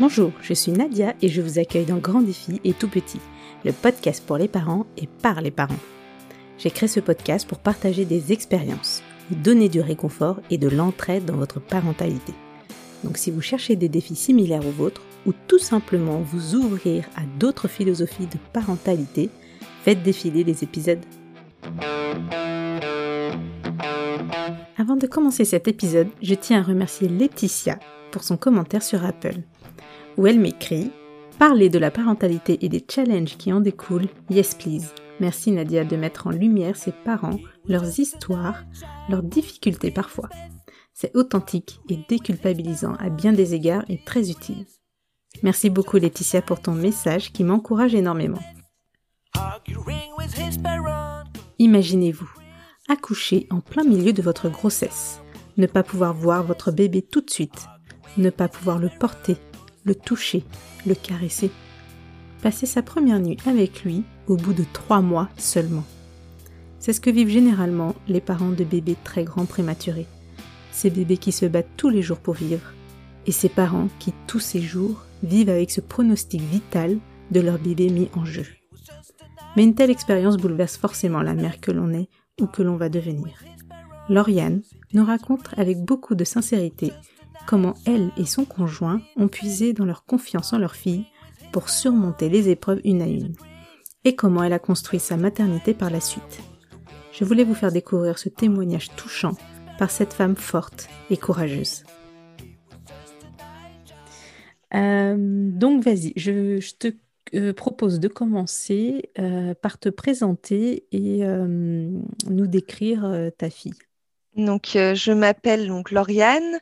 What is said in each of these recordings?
Bonjour, je suis Nadia et je vous accueille dans Grand Défi et Tout Petit, le podcast pour les parents et par les parents. J'ai créé ce podcast pour partager des expériences, vous donner du réconfort et de l'entraide dans votre parentalité. Donc si vous cherchez des défis similaires aux vôtres ou tout simplement vous ouvrir à d'autres philosophies de parentalité, faites défiler les épisodes. Avant de commencer cet épisode, je tiens à remercier Laetitia pour son commentaire sur Apple, où elle m'écrit Parler de la parentalité et des challenges qui en découlent, yes please. Merci Nadia de mettre en lumière ses parents, leurs histoires, leurs difficultés parfois. C'est authentique et déculpabilisant à bien des égards et très utile. Merci beaucoup Laetitia pour ton message qui m'encourage énormément. Imaginez-vous, accoucher en plein milieu de votre grossesse, ne pas pouvoir voir votre bébé tout de suite, ne pas pouvoir le porter, le toucher, le caresser, passer sa première nuit avec lui au bout de trois mois seulement. C'est ce que vivent généralement les parents de bébés très grands prématurés. Ces bébés qui se battent tous les jours pour vivre. Et ces parents qui, tous ces jours, vivent avec ce pronostic vital de leur bébé mis en jeu. Mais une telle expérience bouleverse forcément la mère que l'on est que l'on va devenir. Lauriane nous raconte avec beaucoup de sincérité comment elle et son conjoint ont puisé dans leur confiance en leur fille pour surmonter les épreuves une à une, et comment elle a construit sa maternité par la suite. Je voulais vous faire découvrir ce témoignage touchant par cette femme forte et courageuse. Euh, donc vas-y, je, te euh, propose de commencer euh, par te présenter et nous décrire ta fille. Donc je m'appelle Lauriane,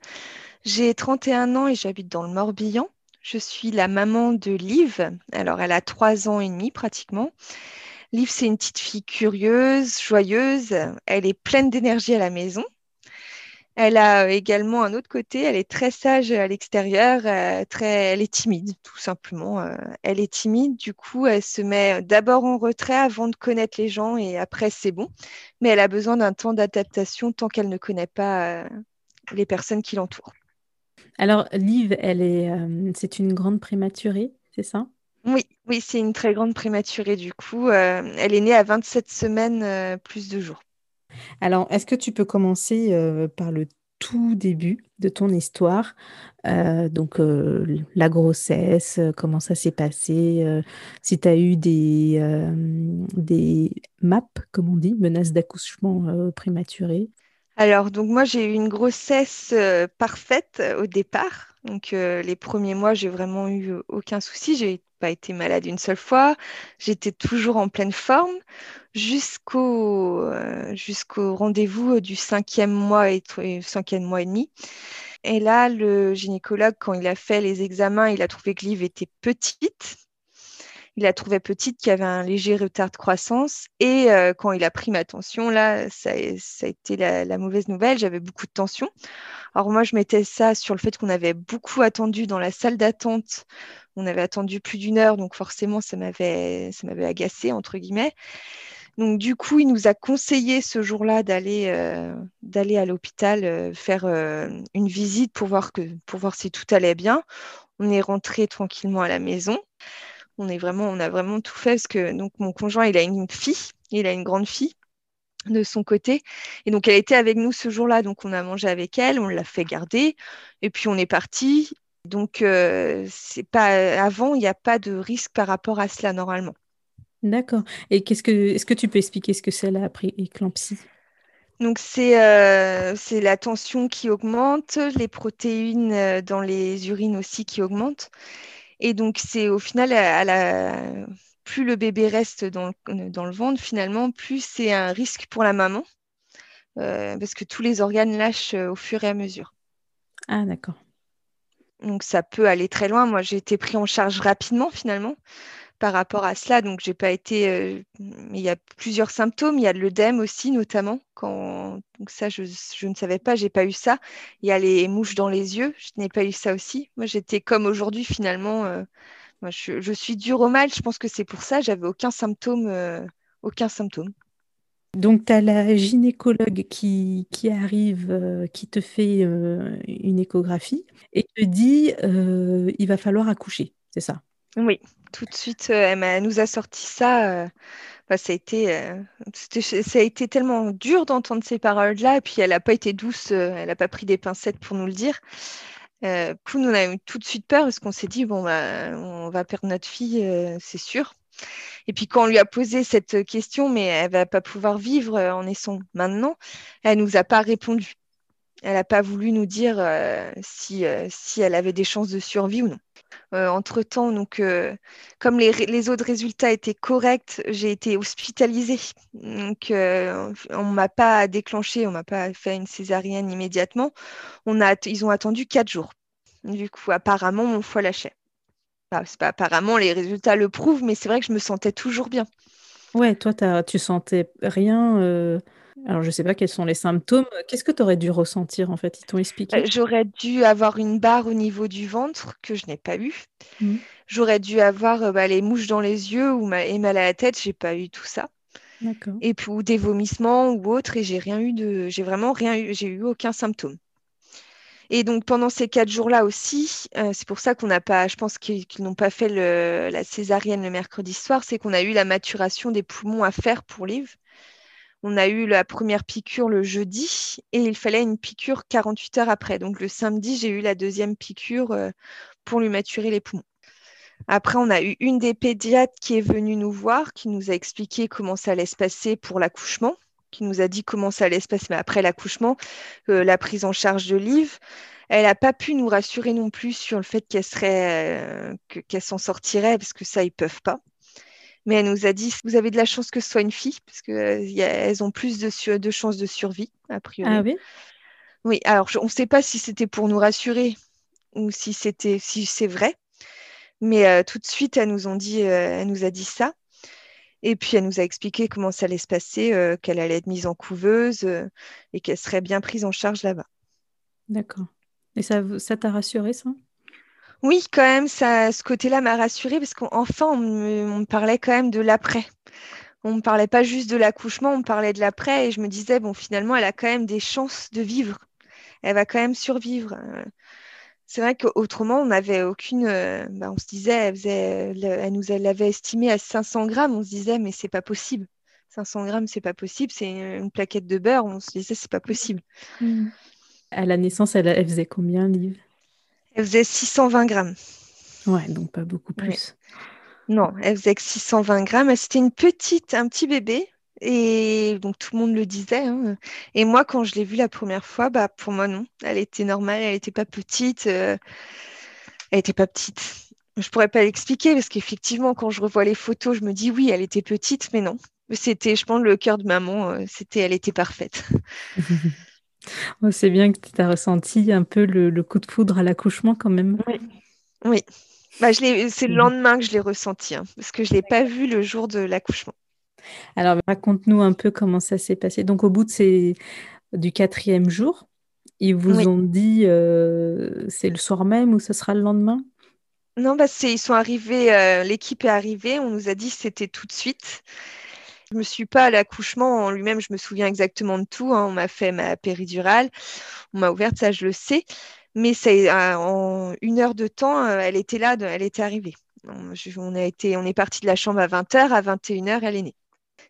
j'ai 31 ans et j'habite dans le Morbihan. Je suis la maman de Liv. Alors elle a 3 ans et demi pratiquement. Liv, c'est une petite fille curieuse, joyeuse. Elle est pleine d'énergie à la maison. Elle a également un autre côté, elle est très sage à l'extérieur, euh, très, elle est timide, tout simplement. Euh, elle est timide, du coup, elle se met d'abord en retrait avant de connaître les gens et après c'est bon. Mais elle a besoin d'un temps d'adaptation tant qu'elle ne connaît pas euh, les personnes qui l'entourent. Alors, Liv, elle est, c'est une grande prématurée, c'est ça? Oui, oui, c'est une très grande prématurée. Du coup, elle est née à 27 semaines plus de jours. Alors, est-ce que tu peux commencer euh, par le tout début de ton histoire euh, Donc, euh, la grossesse, comment ça s'est passé Si tu as eu des, des MAP, comme on dit, menaces d'accouchement prématuré alors, donc moi, j'ai eu une grossesse parfaite au départ. Donc, les premiers mois, j'ai vraiment eu aucun souci. J'ai été malade une seule fois. J'étais toujours en pleine forme jusqu'au jusqu'au rendez-vous du cinquième mois et cinquième mois et demi. Et là, le gynécologue, quand il a fait les examens, il a trouvé que Liv était petite il a trouvé petite qu'il y avait un léger retard de croissance. Et euh, quand il a pris ma tension, là, ça, a été la, mauvaise nouvelle. J'avais beaucoup de tension. Alors moi, je mettais ça sur le fait qu'on avait beaucoup attendu dans la salle d'attente. On avait attendu plus d'une heure, donc forcément, ça m'avait, ça m'avait agacé, entre guillemets. Donc du coup, il nous a conseillé ce jour-là d'aller euh, d'aller à l'hôpital euh, faire une visite pour voir que pour voir si tout allait bien. On est rentré tranquillement à la maison. On est vraiment, on a vraiment tout fait parce que donc mon conjoint, il a une fille, il a une grande fille de son côté. Et donc, elle était avec nous ce jour-là. Donc, on a mangé avec elle, on l'a fait garder. Et puis, on est parti. Donc, euh, c'est pas avant, il n'y a pas de risque par rapport à cela normalement. D'accord. Et qu'est-ce que, est-ce que tu peux expliquer ce que c'est la prééclampsie? Donc c'est euh, c'est la tension qui augmente, les protéines euh, dans les urines aussi qui augmentent. Et donc, c'est au final, à la... plus le bébé reste dans le, dans le ventre, finalement, plus c'est un risque pour la maman, euh, parce que tous les organes lâchent euh, au fur et à mesure. Ah, d'accord. Donc, ça peut aller très loin. Moi, j'ai été pris en charge rapidement, finalement par rapport à cela. Donc, j'ai pas été. Euh, il y a plusieurs symptômes. Il y a l'œdème aussi, notamment. Quand... Donc, ça, je, ne savais pas, j'ai pas eu ça. Il y a les mouches dans les yeux. Je n'ai pas eu ça aussi. Moi, j'étais comme aujourd'hui, finalement. Euh, moi, je, suis dure au mal. Je pense que c'est pour ça. J'avais aucun symptôme. Euh, aucun symptôme. Donc, tu as la gynécologue qui, arrive, qui te fait une échographie et te dit il va falloir accoucher, c'est ça? Oui, tout de suite, elle, nous a sorti ça. Ça, a été, ça a été tellement dur d'entendre ces paroles-là, et puis elle n'a pas été douce, elle n'a pas pris des pincettes pour nous le dire. Euh, nous, on a eu tout de suite peur parce qu'on s'est dit, bon, bah, on va perdre notre fille, c'est sûr. Et puis quand on lui a posé cette question, mais elle va pas pouvoir vivre en naissant maintenant, elle nous a pas répondu. Elle n'a pas voulu nous dire euh, si, euh, si elle avait des chances de survie ou non. Euh, entre-temps, donc, comme les, autres résultats étaient corrects, j'ai été hospitalisée. Donc, on ne m'a pas déclenché, on ne m'a pas fait une césarienne immédiatement. On a, ils ont attendu quatre jours. Du coup, apparemment, mon foie lâchait pas, apparemment, les résultats le prouvent, mais c'est vrai que je me sentais toujours bien. Ouais, toi, tu sentais rien. Alors, je sais pas quels sont les symptômes. Qu'est-ce que tu aurais dû ressentir en fait? Ils t'ont expliqué? Euh, J'aurais dû avoir une barre au niveau du ventre que je n'ai pas eu. Mmh. J'aurais dû avoir euh, bah, les mouches dans les yeux ou et mal à la tête. J'ai pas eu tout ça. Et puis ou des vomissements ou autre. Et j'ai rien eu de. J'ai vraiment rien eu. J'ai eu aucun symptôme. Et donc pendant ces quatre jours-là aussi, euh, c'est pour ça qu'on n'a pas, je pense qu'ils n'ont pas fait la césarienne le mercredi soir, c'est qu'on a eu la maturation des poumons à faire pour Liv. On a eu la première piqûre le jeudi et il fallait une piqûre 48 heures après. Donc le samedi, j'ai eu la deuxième piqûre euh, pour lui maturer les poumons. Après, on a eu une des pédiatres qui est venue nous voir, qui nous a expliqué comment ça allait se passer pour l'accouchement qui nous a dit comment ça allait se passer après l'accouchement, euh, la prise en charge de Liv. Elle n'a pas pu nous rassurer non plus sur le fait qu'elle serait, euh, qu'elle s'en sortirait, parce que ça, ils peuvent pas. Mais elle nous a dit, vous avez de la chance que ce soit une fille, parce qu'elles euh, ont plus de, de chances de survie, a priori. Ah oui? Oui, alors on ne sait pas si c'était pour nous rassurer ou si c'était si c'est vrai. Mais tout de suite, elle nous, ont dit, elle nous a dit ça. Et puis, elle nous a expliqué comment ça allait se passer, euh, qu'elle allait être mise en couveuse euh, et qu'elle serait bien prise en charge là-bas. D'accord. Et ça, ça t'a rassuré, ça? Oui, quand même, ce côté-là m'a rassurée parce qu'enfin, on, me, parlait quand même de l'après. On ne me parlait pas juste de l'accouchement, on me parlait de l'après et je me disais, bon, finalement, elle a quand même des chances de vivre. Elle va quand même survivre. C'est vrai qu'autrement, on n'avait aucune. Euh, bah, on se disait, elle, nous l'avait estimé à 500 grammes. On se disait, mais c'est pas possible. 500 grammes, c'est pas possible. C'est une plaquette de beurre. On se disait, c'est pas possible. Mmh. À la naissance, elle, faisait combien, Liv? Elle faisait 620 grammes. Ouais, donc pas beaucoup plus. Non, elle faisait que 620 grammes. C'était une petite, un petit bébé. Et donc tout le monde le disait. Hein. Et moi, quand je l'ai vue la première fois, bah, pour moi, non. Elle était normale, elle n'était pas petite. Euh, elle n'était pas petite. Je pourrais pas l'expliquer parce qu'effectivement, quand je revois les photos, je me dis oui, elle était petite, mais non. C'était, je pense, le cœur de maman. Euh, c'était, elle était parfaite. C'est bien que tu as ressenti un peu le, coup de foudre à l'accouchement quand même. Oui. Oui. Bah, c'est le mmh. lendemain que je l'ai ressenti, hein, parce que je ne l'ai pas vu le jour de l'accouchement. Alors, raconte-nous un peu comment ça s'est passé. Donc, au bout de ces... du quatrième jour, ils vous ont dit euh, c'est le soir même ou ce sera le lendemain? Non, bah, ils sont arrivés, euh, l'équipe est arrivée, on nous a dit c'était tout de suite. Je me suis pas à l'accouchement en lui-même, je me souviens exactement de tout. Hein. On m'a fait ma péridurale, on m'a ouverte, ça je le sais. Mais c'est euh, en une heure de temps, elle était là, elle était arrivée. On, a été, on est parti de la chambre à 20h, à 21h, elle est née.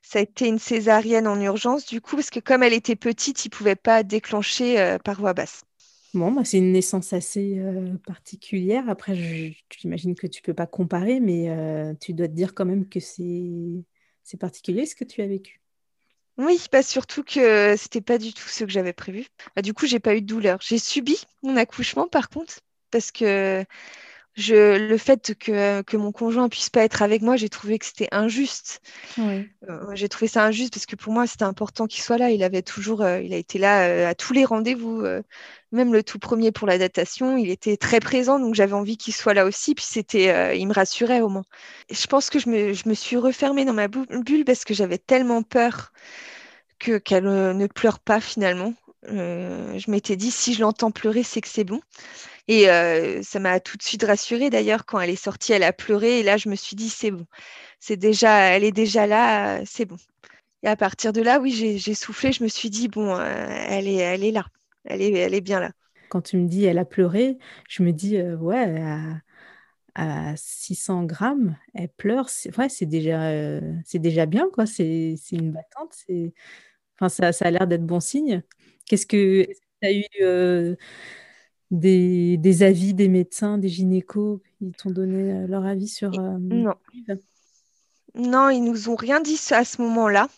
Ça a été une césarienne en urgence, du coup, parce que comme elle était petite, il ne pouvait pas déclencher euh, par voie basse. Bon, c'est une naissance assez euh, particulière. Après, j'imagine que tu peux pas comparer, mais euh, tu dois te dire quand même que c'est particulier ce que tu as vécu. Oui, pas surtout que c'était pas du tout ce que j'avais prévu. Bah, du coup, j'ai pas eu de douleur. J'ai subi mon accouchement, par contre, parce que le fait que, que, mon conjoint puisse pas être avec moi, j'ai trouvé que c'était injuste. Euh, j'ai trouvé ça injuste parce que pour moi, c'était important qu'il soit là. Il avait toujours, euh, il a été là euh, à tous les rendez-vous, même le tout premier pour la datation. Il était très présent, donc j'avais envie qu'il soit là aussi. Puis c'était, il me rassurait au moins. je pense que je me, je me, suis refermée dans ma bulle parce que j'avais tellement peur que qu'elle ne pleure pas finalement. Je m'étais dit si je l'entends pleurer, c'est que c'est bon. Et euh, ça m'a tout de suite rassurée d'ailleurs quand elle est sortie, elle a pleuré et là je me suis dit c'est bon, c'est déjà, elle est déjà là, c'est bon. Et à partir de là, oui, j'ai soufflé. Je me suis dit, bon, elle, est, elle est là. Elle est, elle est bien là. Quand tu me dis elle a pleuré, je me dis, ouais, à, 600 grammes, elle pleure. C'est ouais, déjà, c'est déjà bien, quoi. C'est une battante. Enfin, ça a l'air d'être bon signe. Qu'est-ce que tu as eu des, avis des médecins, des gynécos Ils t'ont donné euh, leur avis sur. Euh, non. Non, ils nous ont rien dit à ce moment-là.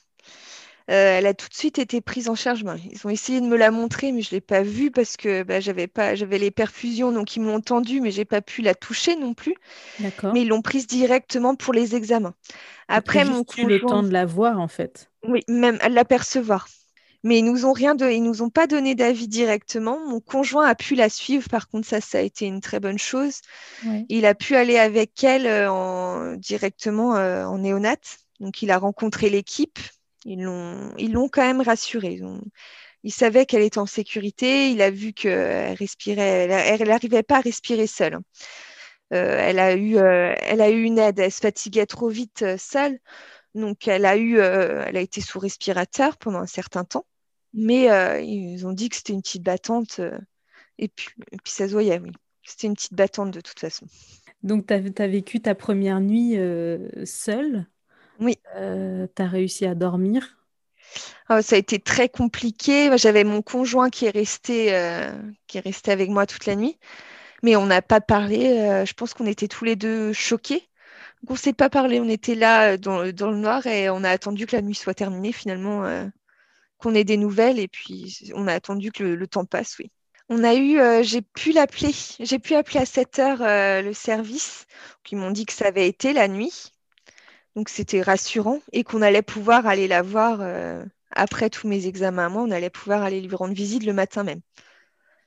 Euh, elle a tout de suite été prise en charge. Ben, ils ont essayé de me la montrer, mais je ne l'ai pas vue parce que ben, j'avais pas, j'avais les perfusions, donc ils m'ont tendue, mais j'ai pas pu la toucher non plus. D'accord. Mais ils l'ont prise directement pour les examens. Après, mon conjoint... le temps de la voir en fait. Oui, même à l'apercevoir. Mais ils nous ont rien de, ils nous ont pas donné d'avis directement. Mon conjoint a pu la suivre, par contre ça, ça a été une très bonne chose. Il a pu aller avec elle euh, en, directement euh, en néonat. Donc il a rencontré l'équipe. Ils l'ont, ils l'ont quand même rassurée. Il savait qu'elle était en sécurité. Il a vu qu'elle respirait, elle n'arrivait pas à respirer seule. Euh, elle, a eu, elle a eu une aide. Elle se fatiguait trop vite seule. Donc, elle a, eu, elle a été sous respirateur pendant un certain temps. Mais euh, ils ont dit que c'était une petite battante. Euh, et, puis, puis ça se voyait, oui. C'était une petite battante de toute façon. Donc, tu as, vécu ta première nuit euh, seule? Oui. tu as réussi à dormir? Ah, ça a été très compliqué. J'avais mon conjoint qui est, resté, qui est resté avec moi toute la nuit. Mais on n'a pas parlé. je pense qu'on était tous les deux choqués. Donc, on ne s'est pas parlé. On était là dans, dans, le noir et on a attendu que la nuit soit terminée. Finalement, qu'on ait des nouvelles et puis on a attendu que le, temps passe, oui. On a eu, euh, j'ai pu l'appeler, j'ai pu appeler à 7 heures euh, le service, qui m'ont dit que ça avait été la nuit. Donc c'était rassurant et qu'on allait pouvoir aller la voir euh, après tous mes examens. Moi, on allait pouvoir aller lui rendre visite le matin même.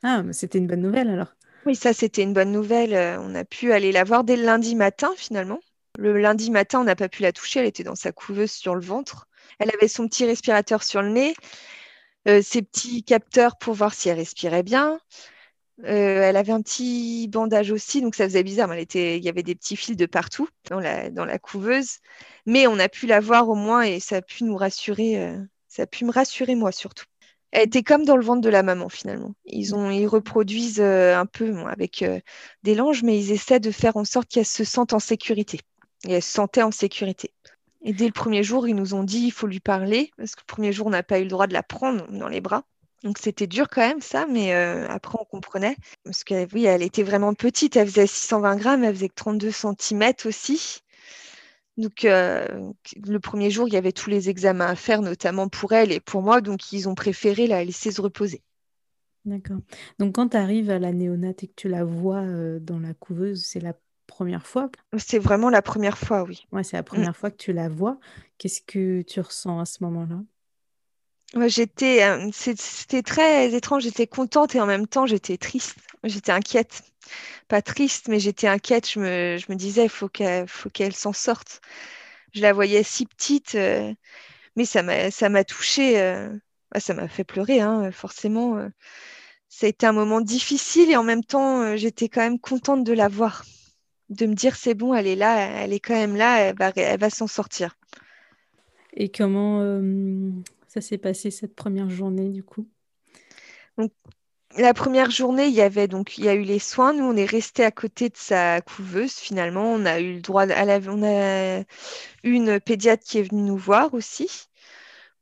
Ah, mais c'était une bonne nouvelle alors. Oui, ça c'était une bonne nouvelle. on a pu aller la voir dès le lundi matin finalement. Le lundi matin, on n'a pas pu la toucher, elle était dans sa couveuse sur le ventre. Elle avait son petit respirateur sur le nez, euh, ses petits capteurs pour voir si elle respirait bien. Euh, elle avait un petit bandage aussi, donc ça faisait bizarre. Était, il y avait des petits fils de partout dans la, couveuse, mais on a pu la voir au moins et ça a pu nous rassurer. Euh, ça a pu me rassurer moi surtout. Elle était comme dans le ventre de la maman finalement. Ils reproduisent un peu avec des langes, mais ils essaient de faire en sorte qu'elle se sente en sécurité. Et elle se sentait en sécurité. Et dès le premier jour, ils nous ont dit il faut lui parler, parce que le premier jour, on n'a pas eu le droit de la prendre dans les bras. Donc c'était dur quand même ça, mais euh, après on comprenait. Parce que oui, elle était vraiment petite, elle faisait 620 grammes, elle faisait que 32 cm aussi. Donc euh, le premier jour, il y avait tous les examens à faire, notamment pour elle et pour moi, donc ils ont préféré la laisser se reposer. D'accord. Donc quand tu arrives à la néonate et que tu la vois euh, dans la couveuse, c'est la première fois C'est vraiment la première fois, oui. Ouais, c'est la première mm. fois que tu la vois. Qu'est-ce que tu ressens à ce moment-là? J'étais, euh, c'était très étrange. J'étais contente et en même temps j'étais triste. J'étais inquiète, pas triste, mais j'étais inquiète. Je me, je me disais, il faut qu'elle, faut qu'elle s'en sorte. Je la voyais si petite, euh, mais ça m'a, ça m'a touchée. Euh, bah, ça m'a fait pleurer, hein, forcément. ça a été un moment difficile et en même temps, j'étais quand même contente de la voir de me dire c'est bon, elle est là, elle est quand même là, elle va, elle va s'en sortir. Et comment euh, ça s'est passé cette première journée du coup? La première journée, il y avait donc il y a eu les soins. Nous, on est resté à côté de sa couveuse. Finalement, on a eu le droit. À la, on a une pédiatre qui est venue nous voir aussi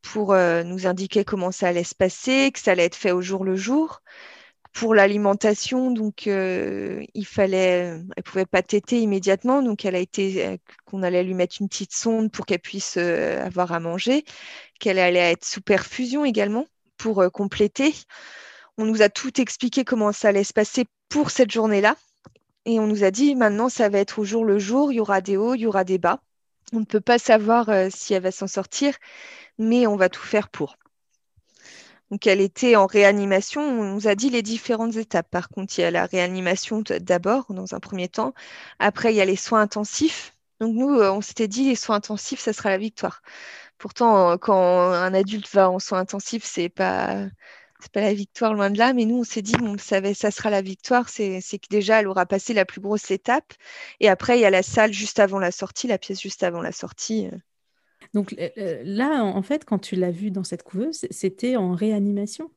pour euh, nous indiquer comment ça allait se passer, que ça allait être fait au jour le jour pour l'alimentation, donc euh, il fallait, elle pouvait pas téter immédiatement, donc elle a été, euh, qu'on allait lui mettre une petite sonde pour qu'elle puisse euh, avoir à manger, qu'elle allait être sous perfusion également pour compléter. On nous a tout expliqué comment ça allait se passer pour cette journée-là, et on nous a dit maintenant ça va être au jour le jour, il y aura des hauts, il y aura des bas. On ne peut pas savoir si elle va s'en sortir, mais on va tout faire pour. Donc, elle était en réanimation. On nous a dit les différentes étapes. Par contre, il y a la réanimation d'abord, dans un premier temps. Après, il y a les soins intensifs. Donc, nous, euh, on s'était dit les soins intensifs, ça sera la victoire. Pourtant, euh, quand un adulte va en soins intensifs, c'est pas pas la victoire loin de là, mais nous on s'est dit bon, ça, ça sera la victoire, c'est que déjà elle aura passé la plus grosse étape, et après il y a la salle juste avant la sortie, la pièce juste avant la sortie. Euh. Donc là, en fait, quand tu l'as vu dans cette couveuse, c'était en réanimation?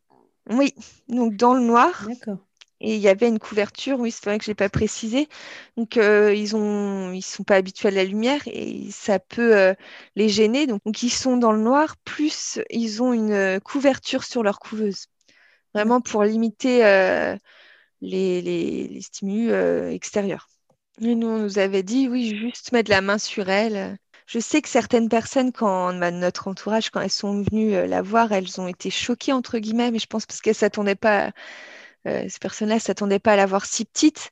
Oui, donc dans le noir. D'accord. Et il y avait une couverture, oui, c'est vrai que je n'ai pas précisé. Donc, euh, ils ont, ils sont pas habitués à la lumière et ça peut euh, les gêner. Donc, donc, ils sont dans le noir, plus ils ont une euh, couverture sur leur couveuse. Vraiment pour limiter les, les, les, stimulus extérieurs. Et nous, on nous avait dit, oui, juste mettre la main sur elle. Je sais que certaines personnes, quand notre entourage, quand elles sont venues la voir, elles ont été choquées, entre guillemets, mais je pense parce qu'elles ne s'attendaient pas euh, ces personnes-là ne s'attendaient pas à la voir si petite.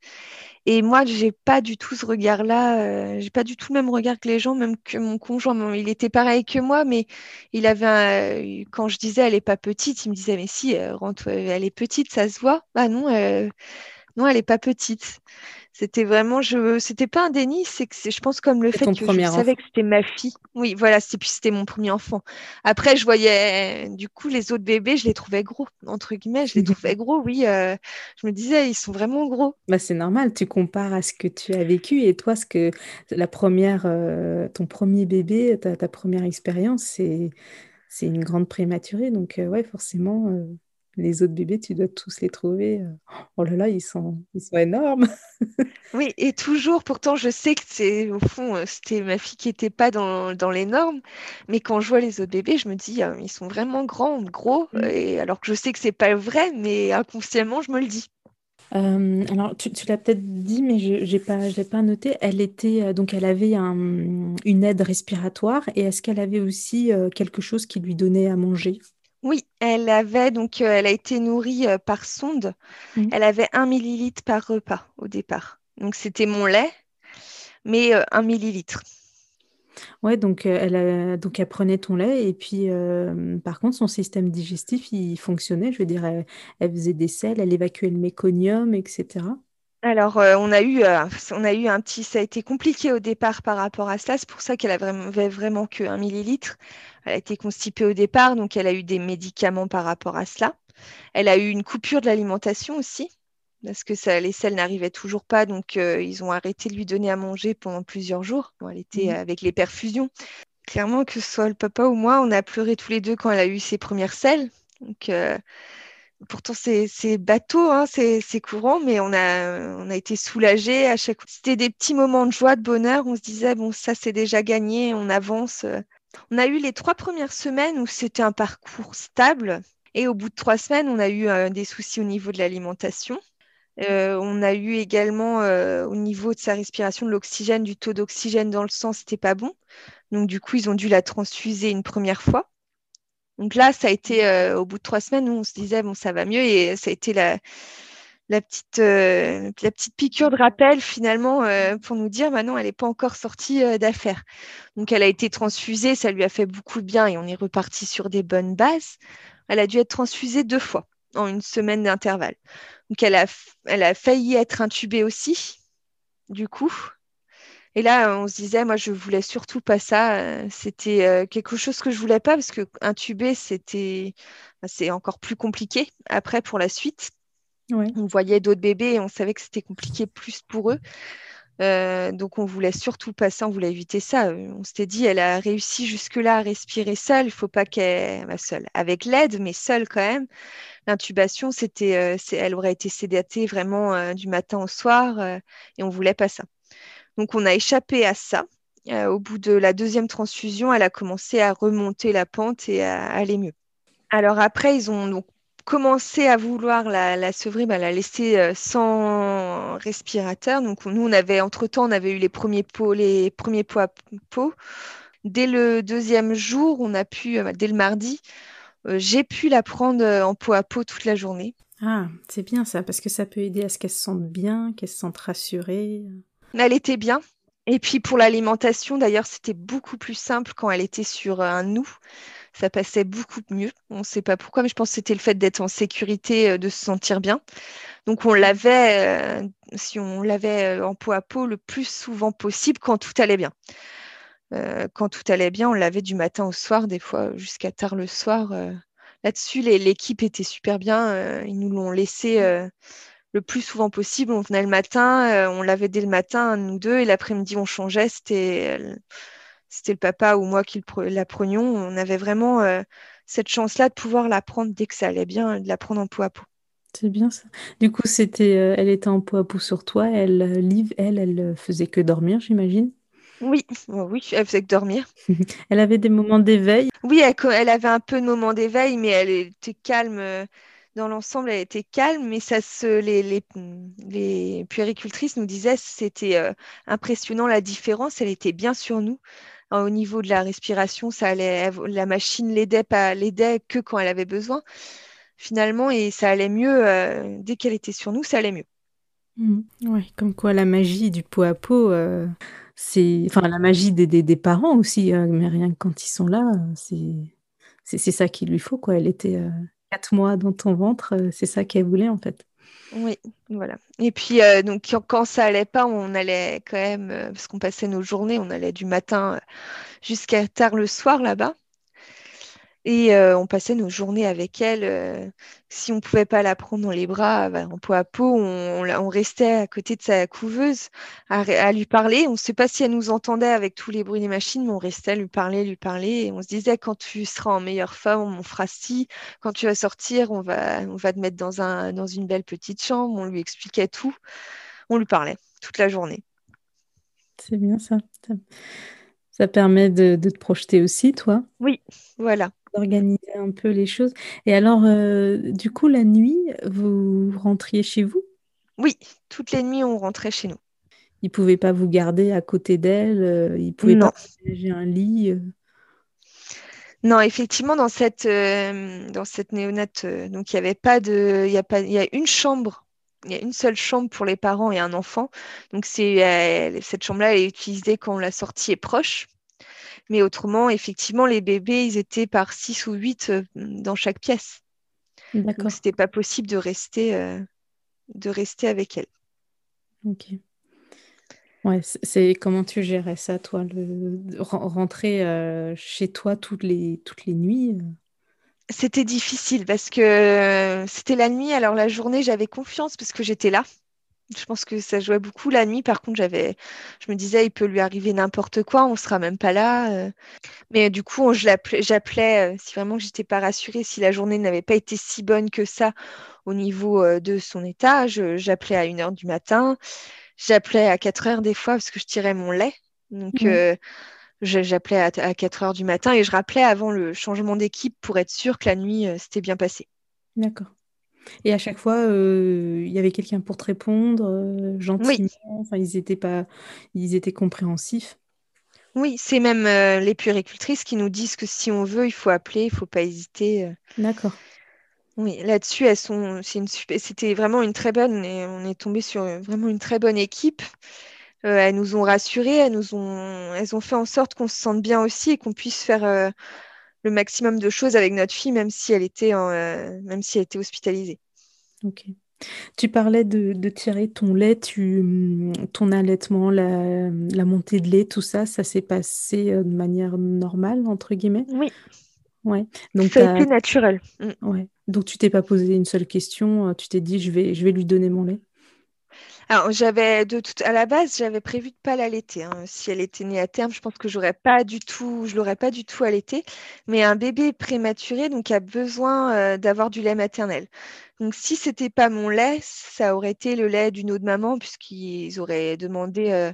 Et moi, j'ai pas du tout ce regard-là. Euh, j'ai pas du tout le même regard que les gens, même que mon conjoint. Il était pareil que moi, mais il avait un... quand je disais elle est pas petite, il me disait mais si, euh, elle est petite, ça se voit. Bah non, non, elle est pas petite. C'était vraiment, je, c'était pas un déni, c'est que je pense comme le fait que je savais que c'était ma fille. Oui, voilà, c'était puis c'était mon premier enfant. Après, je voyais, du coup, les autres bébés, je les trouvais gros, entre guillemets, je les trouvais gros. Oui, euh, je me disais, ils sont vraiment gros. Bah, c'est normal. Tu compares à ce que tu as vécu et toi, ce que la première, euh, ton premier bébé, ta, ta première expérience, c'est c'est une grande prématurée. Donc, euh, ouais, forcément, les autres bébés, tu dois tous les trouver. Euh, oh là là, ils sont, ils sont énormes. oui, et toujours, pourtant, je sais que c'est au fond, euh, c'était ma fille qui n'était pas dans, dans, les normes. Mais quand je vois les autres bébés, je me dis, euh, ils sont vraiment grands, gros. Mm. Et alors que je sais que c'est pas vrai, mais inconsciemment, je me le dis. alors, tu, l'as peut-être dit, mais je n'ai pas, pas noté. Elle était donc, elle avait une aide respiratoire et est-ce qu'elle avait aussi quelque chose qui lui donnait à manger? Oui, elle avait donc euh, elle a été nourrie euh, par sonde. Mmh. Elle avait un millilitre par repas au départ. Donc c'était mon lait, mais euh, un millilitre. Ouais, donc elle, donc elle prenait ton lait et puis par contre son système digestif il fonctionnait. Je veux dire, elle, elle faisait des selles, elle évacuait le méconium, etc. Alors, euh, on, a eu, euh, on a eu un petit. Ça a été compliqué au départ par rapport à cela. C'est pour ça qu'elle avait vraiment que 1 millilitre. Elle a été constipée au départ, donc elle a eu des médicaments par rapport à cela. Elle a eu une coupure de l'alimentation aussi, parce que ça, les selles n'arrivaient toujours pas, donc euh, ils ont arrêté de lui donner à manger pendant plusieurs jours. elle était mmh. avec les perfusions. Clairement, que ce soit le papa ou moi, on a pleuré tous les deux quand elle a eu ses premières selles. Donc, Pourtant, c'est bateau, hein, c'est courant, mais on a, été soulagés à chaque fois. C'était des petits moments de joie, de bonheur. On se disait, bon, ça, c'est déjà gagné, on avance. On a eu les trois premières semaines où c'était un parcours stable. Et au bout de trois semaines, on a eu euh, des soucis au niveau de l'alimentation. Euh, on a eu également euh, au niveau de sa respiration de l'oxygène, du taux d'oxygène dans le sang, c'était pas bon. Donc du coup, ils ont dû la transfuser une première fois. Donc là, ça a été euh, au bout de trois semaines où on se disait bon, ça va mieux et ça a été la, petite, euh, piqûre de rappel finalement euh, pour nous dire maintenant, elle n'est pas encore sortie d'affaires. Donc elle a été transfusée, ça lui a fait beaucoup de bien et on est reparti sur des bonnes bases. Elle a dû être transfusée deux fois en une semaine d'intervalle. Donc elle a failli être intubée aussi, du coup. Et là, on se disait, moi, je voulais surtout pas ça. Euh, c'était euh, quelque chose que je voulais pas parce que intuber, c'était, bah, c'est encore plus compliqué après pour la suite. On voyait d'autres bébés et on savait que c'était compliqué plus pour eux. Euh, donc on voulait surtout pas ça, on voulait éviter ça. On s'était dit, elle a réussi jusque-là à respirer seule, il faut pas qu'elle, bah, seule, avec l'aide, mais seule quand même. L'intubation, c'était, elle aurait été sédatée vraiment du matin au soir et on voulait pas ça. Donc on a échappé à ça. Euh, au bout de la deuxième transfusion, elle a commencé à remonter la pente et à aller mieux. Alors après, ils ont commencé à vouloir la, la sevrer, bah, la laisser euh, sans respirateur. Donc nous, on avait entre-temps, on avait eu les premiers pots, les premiers pots à peau. Dès le deuxième jour, on a pu, euh, dès le mardi, j'ai pu la prendre en peau à peau toute la journée. Ah, c'est bien ça, parce que ça peut aider à ce qu'elle se sente bien, qu'elle se sente rassurée elle était bien. Et puis pour l'alimentation, d'ailleurs, c'était beaucoup plus simple quand elle était sur un nous. Ça passait beaucoup mieux. On ne sait pas pourquoi, mais je pense que c'était le fait d'être en sécurité, euh, de se sentir bien. Donc on l'avait, euh, si on l'avait euh, en peau à peau le plus souvent possible quand tout allait bien. quand tout allait bien, on l'avait du matin au soir, des fois jusqu'à tard le soir. Là-dessus, l'équipe était super bien. ils nous l'ont laissé le plus souvent possible. On venait le matin, euh, on lavait dès le matin, nous deux, et l'après-midi, on changeait. C'était, c'était le papa ou moi qui la prenions. On avait vraiment cette chance-là de pouvoir la prendre dès que ça allait bien, de la prendre en peau à peau. C'est bien ça. Du coup, c'était, elle était en peau à peau sur toi. Elle, Liv, elle, elle faisait que dormir, j'imagine? Oui, oui, elle faisait que dormir. elle avait des moments d'éveil? Oui, elle, avait un peu de moments d'éveil, mais elle était calme. Dans l'ensemble, elle était calme, mais ça se, les, les, puéricultrices nous disaient c'était impressionnant la différence. Elle était bien sur nous. au niveau de la respiration, ça allait, la machine l'aidait pas, l'aidait que quand elle avait besoin, finalement, et ça allait mieux dès qu'elle était sur nous, ça allait mieux. Mmh. Oui, comme quoi la magie du pot à pot, c'est enfin la magie des, parents aussi, hein, mais rien que quand ils sont là, c'est c'est ça qu'il lui faut quoi. Elle était euh, quatre mois dans ton ventre, euh, c'est ça qu'elle voulait en fait. Oui, voilà. Et puis euh, donc quand ça allait pas, on allait quand même parce qu'on passait nos journées, on allait du matin jusqu'à tard le soir là-bas. Et euh, on passait nos journées avec elle. Euh, si on ne pouvait pas la prendre dans les bras bah, en peau à peau, on, restait à côté de sa couveuse à, lui parler. On ne sait pas si elle nous entendait avec tous les bruits des machines, mais on restait à lui parler, lui parler. Et on se disait, quand tu seras en meilleure forme, on fera ci. Quand tu vas sortir, on va, on va te mettre dans, un, dans une belle petite chambre. On lui expliquait tout. On lui parlait toute la journée. C'est bien ça. ça. permet de, de, te projeter aussi, toi Oui, voilà organiser un peu les choses. Et alors, euh, du coup, la nuit, vous rentriez chez vous? Oui, toutes les nuits, on rentrait chez nous. Ils ne pouvaient pas vous garder à côté d'elle euh, Ils ne pouvaient pas aménager un lit euh? Non, effectivement, dans cette, dans cette néonate, donc il y avait pas de, il y a pas, il y a une chambre, il y a une seule chambre pour les parents et un enfant. Donc c'est cette chambre-là, elle est utilisée quand la sortie est proche. Mais autrement, effectivement, les bébés, ils étaient par 6 ou 8 euh, dans chaque pièce. Donc, ce n'était pas possible de rester, euh, de rester avec elle. Ok. Ouais, c'est comment tu gérais ça, toi, le... rentrer euh, chez toi toutes les, toutes les nuits C'était difficile parce que c'était la nuit, alors la journée, j'avais confiance parce que j'étais là. Je pense que ça jouait beaucoup la nuit. Par contre, j'avais, je me disais, il peut lui arriver n'importe quoi, on sera même pas là. Euh. Mais du coup, j'appelais, euh, si vraiment j'étais pas rassurée, si la journée n'avait pas été si bonne que ça au niveau euh, de son état, j'appelais à 1h du matin, j'appelais à 4 heures des fois parce que je tirais mon lait. Donc, j'appelais à, 4 heures du matin et je rappelais avant le changement d'équipe pour être sûre que la nuit s'était bien passée. D'accord. Et à chaque fois, euh, il y avait quelqu'un pour te répondre, euh, gentiment. Enfin, ils étaient pas, ils étaient compréhensifs. Oui, c'est même euh, les puéricultrices qui nous disent que si on veut, il faut appeler, il faut pas hésiter. D'accord. Oui, là-dessus, elles sont, c'était vraiment une très bonne, et on est tombé sur vraiment une très bonne équipe. elles nous ont rassurés, elles nous ont, elles ont fait en sorte qu'on se sente bien aussi et qu'on puisse faire le maximum de choses avec notre fille, même si elle était, euh, même si elle était hospitalisée. Ok. Tu parlais de, tirer ton lait, tu, ton allaitement, la, montée de lait, tout ça, ça s'est passé euh, de manière normale, entre guillemets? Oui. Ouais. Donc, ça a été naturel. Mm. Ouais. Donc, tu t'es pas posé une seule question, euh, tu t'es dit, je vais, je vais lui donner mon lait? Alors, j'avais de tout à la base, j'avais prévu de pas l'allaiter. Hein. Si elle était née à terme, je pense que j'aurais pas du tout, je l'aurais pas du tout allaité. Mais un bébé prématuré, donc a besoin euh, d'avoir du lait maternel. Donc, si c'était pas mon lait, ça aurait été le lait d'une autre maman, puisqu'ils auraient demandé euh,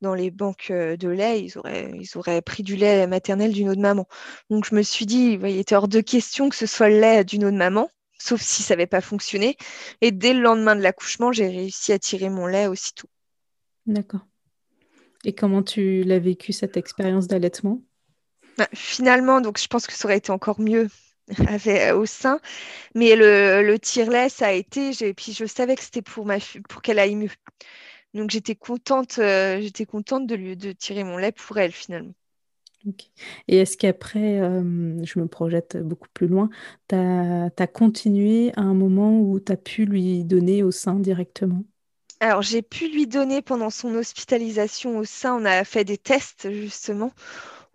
dans les banques euh, de lait, ils auraient, ils auraient pris du lait maternel d'une autre maman. Donc, je me suis dit, il était hors de question que ce soit le lait d'une autre maman sauf si ça n'avait pas fonctionné. Et dès le lendemain de l'accouchement, j'ai réussi à tirer mon lait aussitôt. D'accord. Et comment tu l'as vécu cette expérience d'allaitement? Bah, Finalement, donc je pense que ça aurait été encore mieux euh, au sein, mais le, le tire-lait, ça a été. Et puis je savais que c'était pour ma pour qu'elle aille mieux. Donc j'étais contente, euh, j'étais contente de lui de tirer mon lait pour elle finalement. Et est-ce qu'après, euh, je me projette beaucoup plus loin, tu as, continué à un moment où tu as pu lui donner au sein directement? Alors, j'ai pu lui donner pendant son hospitalisation au sein. On a fait des tests, justement.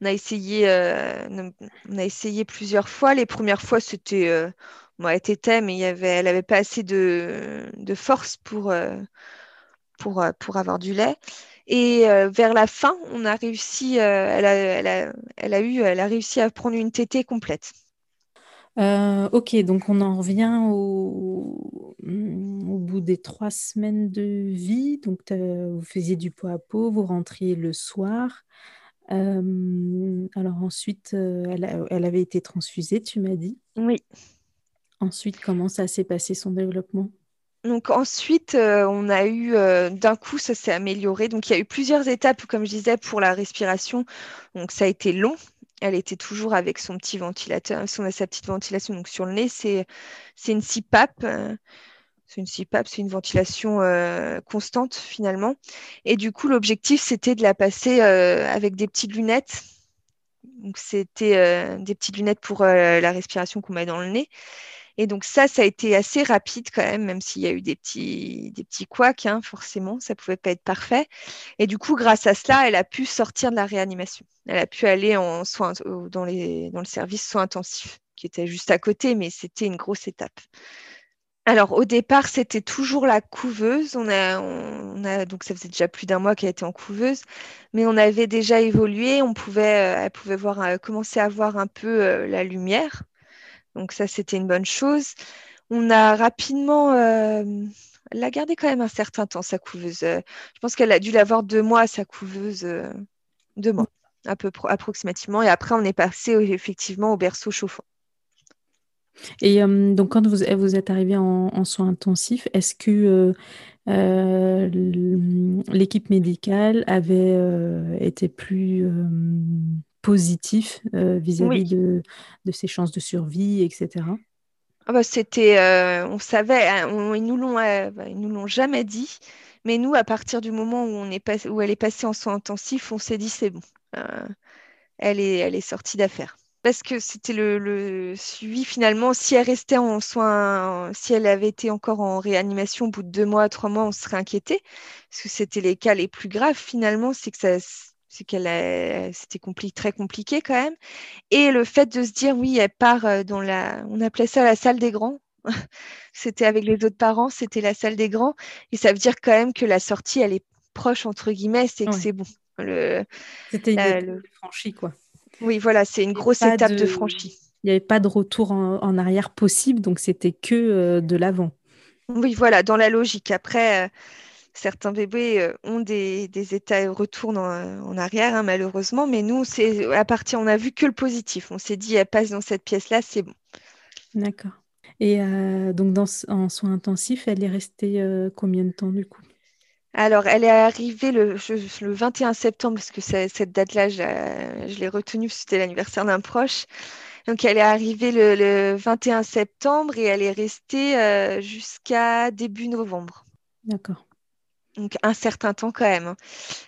On a essayé, euh, on a essayé plusieurs fois. Les premières fois, c'était. Euh, elle était mais avait, elle n'avait pas assez de, de force pour, pour, pour avoir du lait. Et vers la fin, on a réussi, elle a, elle, a, elle, a, eu, elle a réussi à prendre une tétée complète. Euh, ok, donc on en revient au, au, bout des trois semaines de vie. Donc vous faisiez du pot à pot, vous rentriez le soir. Euh, alors ensuite, euh, elle, elle, avait été transfusée, tu m'as dit. Oui. Ensuite, comment ça s'est passé son développement? Donc ensuite, on a eu, d'un coup, ça s'est amélioré. Donc il y a eu plusieurs étapes, comme je disais, pour la respiration. Donc ça a été long elle était toujours avec son petit ventilateur, sa petite ventilation donc sur le nez. C'est, une CPAP. Euh, c'est une CPAP, c'est une ventilation euh, constante finalement. Et du coup, l'objectif, c'était de la passer euh, avec des petites lunettes. Donc, c'était des petites lunettes pour la respiration qu'on met dans le nez. Et donc ça, ça a été assez rapide quand même, même s'il y a eu des petits, des petits couacs, hein, forcément, ça ne pouvait pas être parfait. Et du coup, grâce à cela, elle a pu sortir de la réanimation. Elle a pu aller en dans, les, dans le service soins intensifs, qui était juste à côté, mais c'était une grosse étape. Alors au départ, c'était toujours la couveuse. On a, donc ça faisait déjà plus d'un mois qu'elle était en couveuse, mais on avait déjà évolué. On pouvait, euh, elle pouvait voir, euh, commencer à voir un peu euh, la lumière. Donc ça, c'était une bonne chose. On a rapidement... Euh, elle a gardé quand même un certain temps, sa couveuse. Euh, je pense qu'elle a dû l'avoir deux mois, sa couveuse. Euh, deux mois, à peu approximativement. Et après, on est passé effectivement au berceau chauffant. Et donc, quand vous êtes arrivé en, soins intensifs, est-ce que l'équipe médicale avait été plus positif euh, vis-à-vis de, de, ses chances de survie, etc. Ah bah, c'était, euh, on savait, hein, ils nous l'ont, euh, bah, ils nous l'ont jamais dit, mais nous, à partir du moment où on est passé, où elle est passée en soins intensifs, on s'est dit c'est bon, elle est, elle est sortie d'affaire. Parce que c'était le, le, suivi finalement. Si elle restait en soins, si elle avait été encore en réanimation au bout de deux mois, trois mois, on serait inquiété. Parce que c'était les cas les plus graves finalement, c'est que ça, c'est qu'elle c'était très compliqué quand même. Et le fait de se dire, oui, elle part euh, dans la, on appelait ça la salle des grands. c'était avec les autres parents, c'était la salle des grands. Et ça veut dire quand même que la sortie, elle est proche, entre guillemets, c'est que c'est bon. C'était une étape franchie, quoi. Oui, voilà, c'est une grosse étape de, franchie. Il n'y avait pas de retour en, arrière possible, donc c'était que euh, de l'avant. Oui, voilà, dans la logique. Après, euh, certains bébés euh, ont des, états retournent en, en arrière, hein, malheureusement. Mais nous, c'est à partir, on a vu que le positif. On s'est dit, elle passe dans cette pièce-là, c'est bon. D'accord. Et euh, donc, dans, en soins intensifs, elle est restée euh, combien de temps du coup? Alors, elle est arrivée le, 21 septembre, parce que cette date-là, je, l'ai retenue, c'était l'anniversaire d'un proche. Donc, elle est arrivée le, le, 21 septembre et elle est restée jusqu'à début novembre. D'accord donc un certain temps quand même. Hein.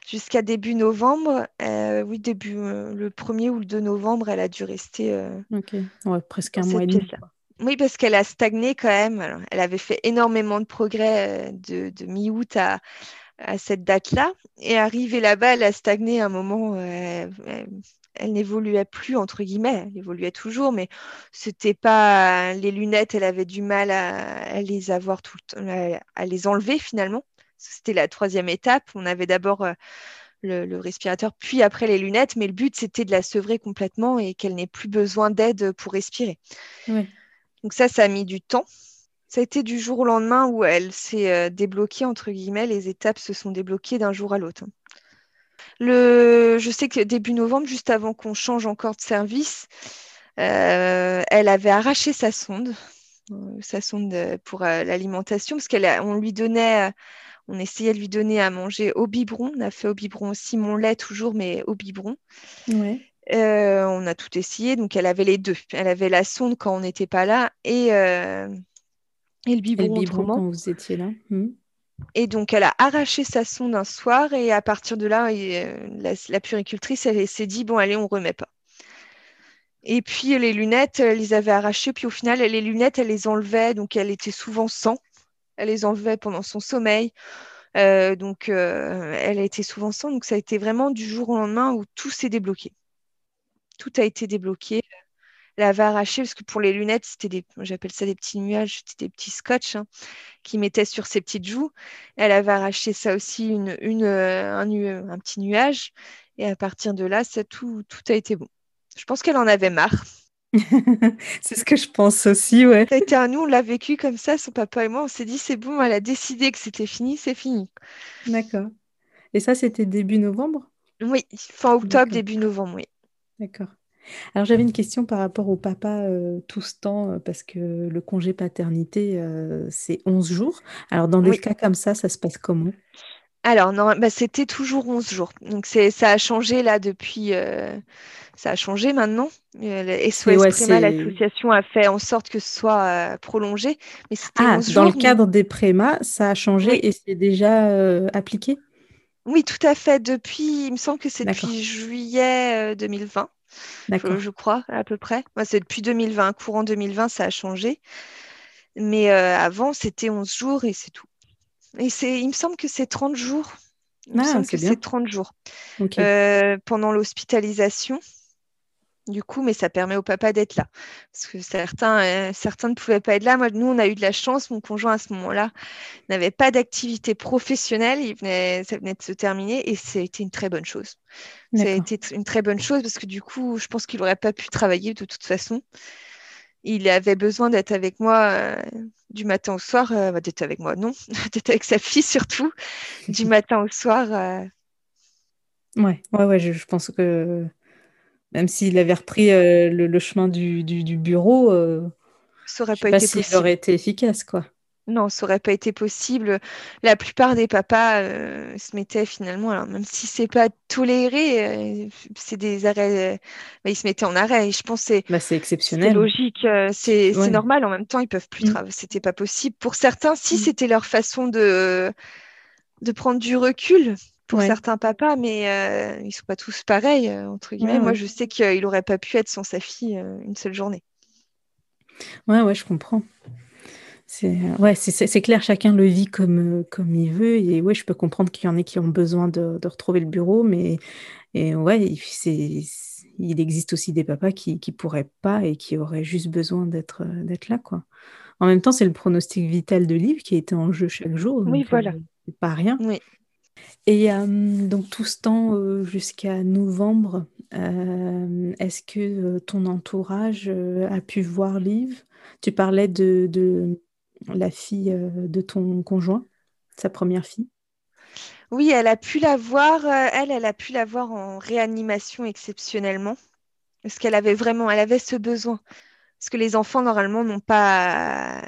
Jusqu'à début novembre, euh, oui, début euh, le 1er ou le 2 novembre, elle a dû rester. Euh, ok, presque un mois et demi. Oui, parce qu'elle a stagné quand même. elle avait fait énormément de progrès de, mi-août à, cette date-là. Et arrivée là-bas, elle a stagné à un moment. elle, n'évoluait plus, entre guillemets. Elle évoluait toujours, mais c'était pas. Les lunettes, elle avait du mal à, les avoir tout à les enlever finalement. C'était la troisième étape. On avait d'abord euh, le, respirateur, puis après les lunettes, mais le but, c'était de la sevrer complètement et qu'elle n'ait plus besoin d'aide pour respirer. Donc ça, ça a mis du temps. Ça a été du jour au lendemain où elle s'est euh, débloquée, entre guillemets, les étapes se sont débloquées d'un jour à l'autre. Le... Je sais que début novembre, juste avant qu'on change encore de service, euh, elle avait arraché sa sonde, sa sonde pour l'alimentation, parce qu'on lui donnait on essayait de lui donner à manger au biberon. On a fait au biberon aussi mon lait toujours, mais au biberon. Euh, on a tout essayé, donc elle avait les deux. Elle avait la sonde quand on n'était pas là et, euh, et le biberon, quand vous étiez là. Hmm. Et donc elle a arraché sa sonde un soir et à partir de là, euh, la, puricultrice, elle, s'est dit bon allez, on remet pas. Et puis les lunettes, elle les avait arrachées, puis au final, les lunettes, elle les enlevait, donc elle était souvent sans elle les enlevait pendant son sommeil. Euh, donc, euh, elle a été souvent sans. Donc, ça a été vraiment du jour au lendemain où tout s'est débloqué. Tout a été débloqué. Elle avait arraché, parce que pour les lunettes, c'était des, j'appelle ça des petits nuages, c'était des petits scotch hein, qui mettaient sur ses petites joues. Elle avait arraché ça aussi, euh, un, petit nuage. Et à partir de là, tout a été bon. Je pense qu'elle en avait marre. c'est ce que je pense aussi, ouais. Nous, on l'a vécu comme ça, son papa et moi, on s'est dit c'est bon, elle a décidé que c'était fini, c'est fini. D'accord. Et ça, c'était début novembre? Oui, fin octobre, début novembre, oui. D'accord. Alors j'avais une question par rapport au papa euh, tout ce temps, euh, parce que le congé paternité, euh, c'est 11 jours. Alors dans des cas comme ça, ça se passe comment? Alors, non, bah, c'était toujours 11 jours. Donc ça a changé là depuis... ça a changé maintenant. SOS Préma, l'association a fait en sorte que ce soit prolongé. Mais ah, dans le cadre des Préma, ça a changé et c'est déjà appliqué? Oui, tout à fait. Depuis, il me semble que c'est depuis juillet 2020 je crois, à peu près. Moi, c'est depuis 2020, courant 2020, ça a changé. Mais euh, avant, c'était 11 jours et c'est tout. Et c'est, il me semble que c'est 30 jours. Il me ah, semble que c'est 30 jours. Euh, pendant l'hospitalisation, du coup, mais ça permet au papa d'être là. Parce que certains, euh, certains ne pouvaient pas être là. Moi, nous, on a eu de la chance. Mon conjoint, à ce moment-là, n'avait pas d'activité professionnelle. Il venait, ça venait de se terminer et c'était une très bonne chose. Ça a été une très bonne chose parce que du coup, je pense qu'il n'aurait pas pu travailler de toute façon. Il avait besoin d'être avec moi euh, du matin au soir, euh, bah, d'être avec moi, non, d'être avec sa fille surtout, du matin au soir. Ouais, ouais, ouais, je, pense que même s'il avait repris euh, le, chemin du, bureau, ça aurait pas, été aurait été efficace, quoi. Non, ça aurait pas été possible. La plupart des papas euh, se mettaient finalement, alors même si c'est pas toléré, euh, c'est des arrêts, ils se mettaient en arrêt. Et je pense que c'est exceptionnel. logique, c'est normal. En même temps, ils peuvent plus mm. travailler. C'était pas possible. Pour certains, si mm. c'était leur façon de de prendre du recul, pour certains papas, mais euh, ils sont pas tous pareils, euh, entre guillemets. Moi, je sais qu'il n'aurait pas pu être sans sa fille euh, une seule journée. Ouais, ouais, je comprends. C'est ouais, c'est clair, chacun le vit comme, comme il veut. Et ouais, je peux comprendre qu'il y en ait qui ont besoin de, retrouver le bureau, mais et ouais, il existe aussi des papas qui ne pourraient pas et qui auraient juste besoin d'être là, quoi. En même temps, c'est le pronostic vital de Liv qui était en jeu chaque jour. Oui, voilà. c'est pas rien. Oui. Et euh, donc tout ce temps euh, jusqu'à novembre, euh, est-ce que ton entourage a pu voir Liv? Tu parlais de, la fille de ton conjoint, sa première fille? Oui, elle a pu la voir. elle, elle a pu la voir en réanimation exceptionnellement, parce qu'elle avait vraiment, elle avait ce besoin. Parce que les enfants normalement n'ont pas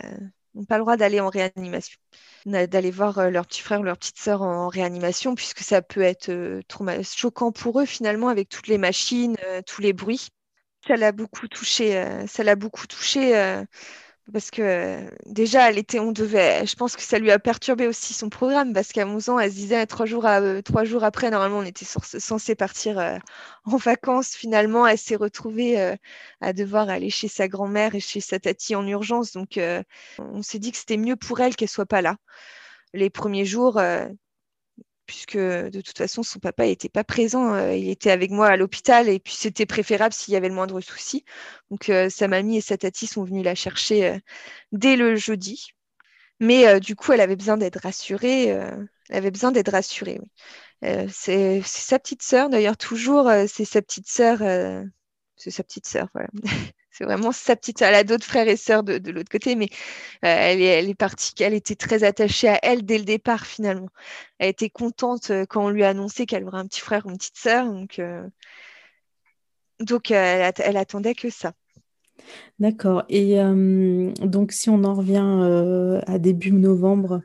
n'ont pas le droit d'aller en réanimation d'aller voir euh, leur petit frère ou leur petite sœur en réanimation, puisque ça peut être euh, choquant pour eux finalement avec toutes les machines, euh, tous les bruits. Ça l'a beaucoup touché. ça l'a beaucoup touché parce que déjà, elle était, on devait, je pense que ça lui a perturbé aussi son programme parce qu'à 11 ans, elle se disait trois jours, jours après, normalement, on était censé partir en vacances. Finalement, elle s'est retrouvée à devoir aller chez sa grand-mère et chez sa tati en urgence. Donc, on s'est dit que c'était mieux pour elle qu'elle soit pas là. Les premiers jours, puisque de toute façon, son papa n'était pas présent. Euh, il était avec moi à l'hôpital et puis c'était préférable s'il y avait le moindre souci. Donc, euh, sa mamie et sa tati sont venues la chercher euh, dès le jeudi. Mais du coup, elle avait besoin d'être rassurée. elle avait besoin d'être rassurée. c'est sa petite sœur, d'ailleurs, toujours, c'est sa petite sœur. c'est sa petite sœur, voilà. C'est vraiment sa petite. Elle a d'autres frères et sœurs de, l'autre côté, mais euh, elle, est, elle est partie. Elle était très attachée à elle dès le départ, finalement. Elle était contente euh, quand on lui a annoncé qu'elle aurait un petit frère ou une petite sœur. Donc, euh, donc elle attendait que ça. D'accord. Et donc, si on en revient à début novembre,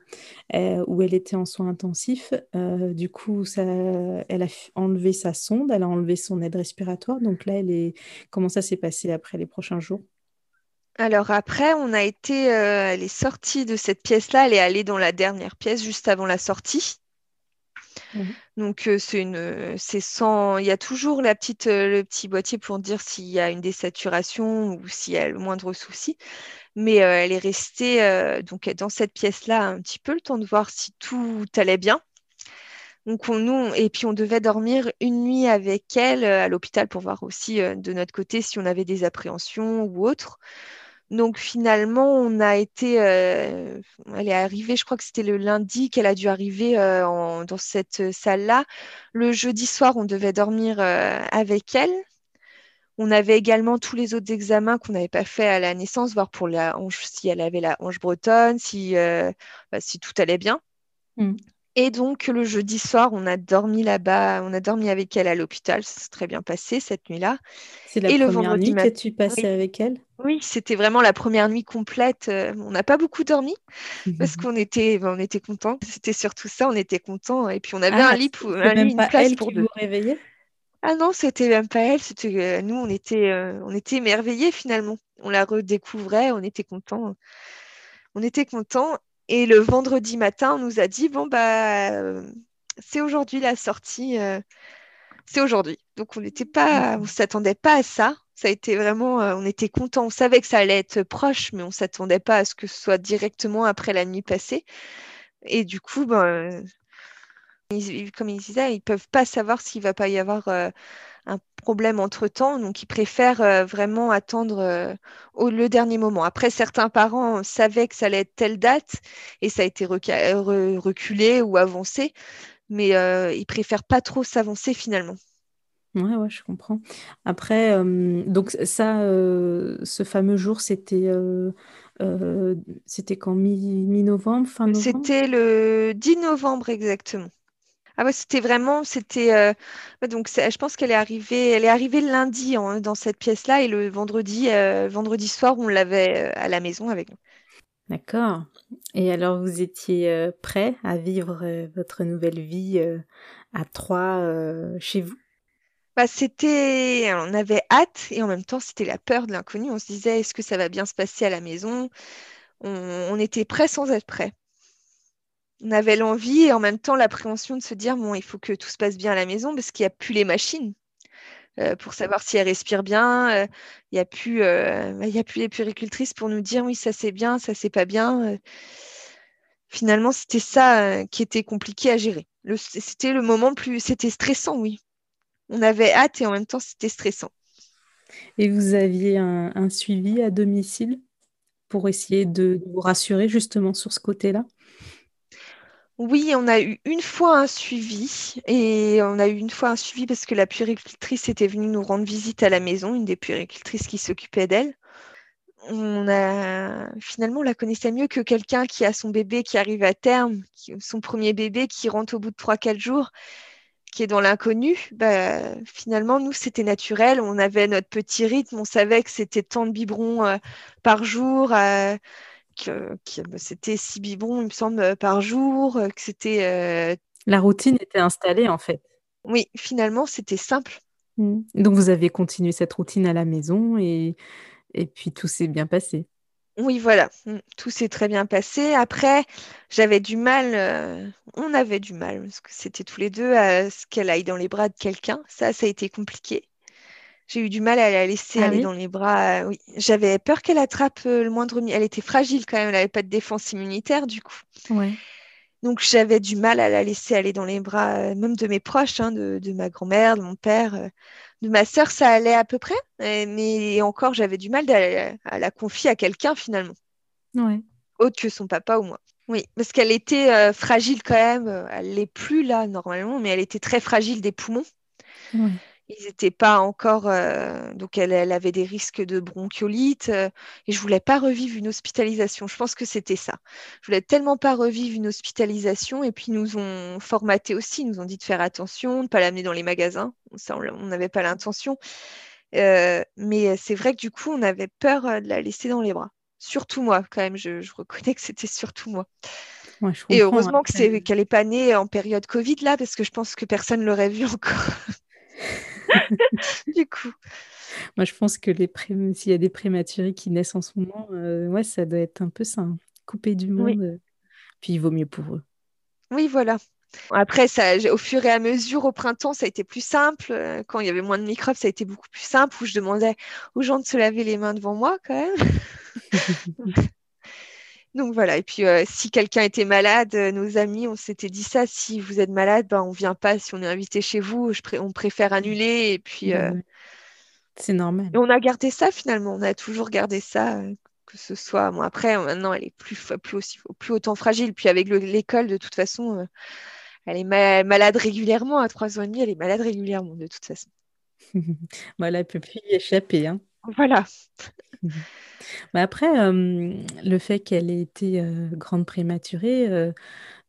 où elle était en soins intensifs, du coup, elle a enlevé sa sonde, elle a enlevé son aide respiratoire. Donc là, elle est... comment ça s'est passé après les prochains jours? Alors après, on a été, elle est sortie de cette pièce-là, elle est allée dans la dernière pièce juste avant la sortie. Mhm. Donc euh, c'est une, c'est sans, il y a toujours la petite, euh, le petit boîtier pour dire s'il y a une désaturation ou s'il y a le moindre souci. Mais euh, elle est restée donc dans cette pièce-là un petit peu le temps de voir si tout allait bien. Donc on, nous, et puis on devait dormir une nuit avec elle à l'hôpital pour voir aussi de notre côté si on avait des appréhensions ou autres. Donc finalement, on a été, elle est arrivée, je crois que c'était le lundi qu'elle a dû arriver dans cette salle-là. Le jeudi soir, on devait dormir avec elle. On avait également tous les autres examens qu'on n'avait pas fait à la naissance, voir pour la si elle avait la hanche bretonne, si, euh, bah, tout allait bien. Hmm. Et donc, le jeudi soir, on a dormi là-bas, on a dormi avec elle à l'hôpital. Ça s'est très bien passé cette nuit-là. C'est la première nuit que tu passais avec elle? Oui, c'était vraiment la première nuit complète. Euh, on n'a pas beaucoup dormi parce qu'on était, ben, on était contents. C'était surtout ça, on était contents. Et puis, on avait ah, un lit, pour, un lit une place pour deux. Vous réveiller ah non, c'était même pas elle, c'était euh, nous, on était, euh, on était émerveillés finalement. On la redécouvrait, on était contents. On était contents. Et le vendredi matin, on nous a dit bon bah euh, c'est aujourd'hui la sortie, c'est aujourd'hui. Donc on n'était pas, on s'attendait pas à ça. Ça a été vraiment, on était contents. On savait que ça allait être proche, mais on s'attendait pas à ce que ce soit directement après la nuit passée. Et du coup, ben, comme ils disaient, ils ne peuvent pas savoir s'il ne va pas y avoir euh, un problème entre-temps, donc ils préfèrent euh, vraiment attendre euh, au, le dernier moment. Après, certains parents savaient que ça allait être telle date et ça a été reculé ou avancé, mais ils préfèrent pas trop s'avancer finalement. Ouais, ouais, je comprends. Après, donc ça, ce fameux jour, c'était c'était quand mi-novembre, fin novembre? C'était le 10 novembre exactement. Ah ouais, c'était vraiment, c'était euh, donc je pense qu'elle est arrivée, elle est arrivée lundi dans cette pièce-là et le vendredi, euh, vendredi soir, on l'avait euh, à la maison avec nous. D'accord. Et alors, vous étiez prêt à vivre votre nouvelle vie à trois chez vous? Bah, c'était, on avait hâte et en même temps, c'était la peur de l'inconnu. On se disait, est-ce que ça va bien se passer à la maison? On, on était prêt sans être prêt on avait l'envie et en même temps l'appréhension de se dire bon, il faut que tout se passe bien à la maison parce qu'il n'y a plus les machines euh, pour savoir si elle respire bien. Euh, il n'y a, plus, euh, a plus les puricultrices pour nous dire oui, ça c'est bien, ça c'est pas bien. finalement, c'était ça qui était compliqué à gérer. C'était le moment plus. C'était stressant, oui. On avait hâte et en même temps, c'était stressant. Et vous aviez un suivi à domicile pour essayer de vous rassurer justement sur ce côté-là? Oui, on a eu une fois un suivi et on a eu une fois un suivi parce que la puéricultrice était venue nous rendre visite à la maison, une des puéricultrices qui s'occupait d'elle. On a finalement on la connaissait mieux que quelqu'un qui a son bébé qui arrive à terme, son premier bébé qui rentre au bout de 3-4 jours, qui est dans l'inconnu. Bah, finalement, nous, c'était naturel. On avait notre petit rythme. On savait que c'était tant de biberons euh, par jour. Euh, que, bah, c'était six biberons, il me semble, euh, par jour, euh, que c'était. Euh, La routine était installée en fait. Oui, finalement, c'était simple. Mmh. Donc vous avez continué cette routine à la maison et, et puis tout s'est bien passé. Oui, voilà, mmh, tout s'est très bien passé. Après, j'avais du mal, on avait du mal, parce que c'était tous les deux à ce qu'elle aille dans les bras de quelqu'un. Ça, ça a été compliqué. J'ai eu du mal à la laisser ah aller dans les bras. Euh, oui, j'avais peur qu'elle attrape euh, le moindre. Elle était fragile quand même. Elle n'avait pas de défense immunitaire du coup. Ouais. Donc j'avais du mal à la laisser aller dans les bras, euh, même de mes proches, hein, de, ma grand-mère, de mon père, de ma sœur, ça allait à peu près. Mais encore, j'avais du mal à la confier à quelqu'un finalement. Ouais. Autre que son papa ou moi. Oui, parce qu'elle était fragile quand même. Elle n'est plus là normalement, mais elle était très fragile des poumons. Ouais ils n'étaient pas encore. Euh, donc, elle, avait des risques de bronchiolite. Euh, et je voulais pas revivre une hospitalisation. Je pense que c'était ça. Je voulais tellement pas revivre une hospitalisation. Et puis, ils nous ont formaté aussi. Ils nous ont dit de faire attention, de ne pas l'amener dans les magasins. Ça, on n'avait pas l'intention. Euh, mais c'est vrai que du coup, on avait peur de la laisser dans les bras. Surtout moi, quand même. Je, reconnais que c'était surtout moi. et heureusement qu'elle n'est pas née en période Covid, là, parce que je pense que personne ne l'aurait vu encore. du coup. Moi, je pense que les s'il y a des prématurés qui naissent en ce moment, euh, ouais, ça doit être un peu ça, hein. coupé du monde. Euh, puis il vaut mieux pour eux. Oui, voilà. Après, ça, au fur et à mesure, au printemps, ça a été plus simple. Euh, quand il y avait moins de microbes, ça a été beaucoup plus simple, où je demandais aux gens de se laver les mains devant moi, quand même. Donc voilà, et puis euh, si quelqu'un était malade, euh, nos amis, on s'était dit ça, si vous êtes malade, ben, on vient pas, si on est invité chez vous, on préfère annuler, et puis... Bah c'est normal. Et on a gardé ça finalement, on a toujours gardé ça, que ce soit... Bon après, maintenant, elle est plus, plus, aussi, plus autant fragile, puis avec l'école, de toute façon, elle est malade régulièrement, à trois ans et demi, elle est malade régulièrement, de toute façon. voilà, elle peut plus y échapper. Hein. Voilà. Mais après, euh, le fait qu'elle ait été euh, grande prématurée, euh,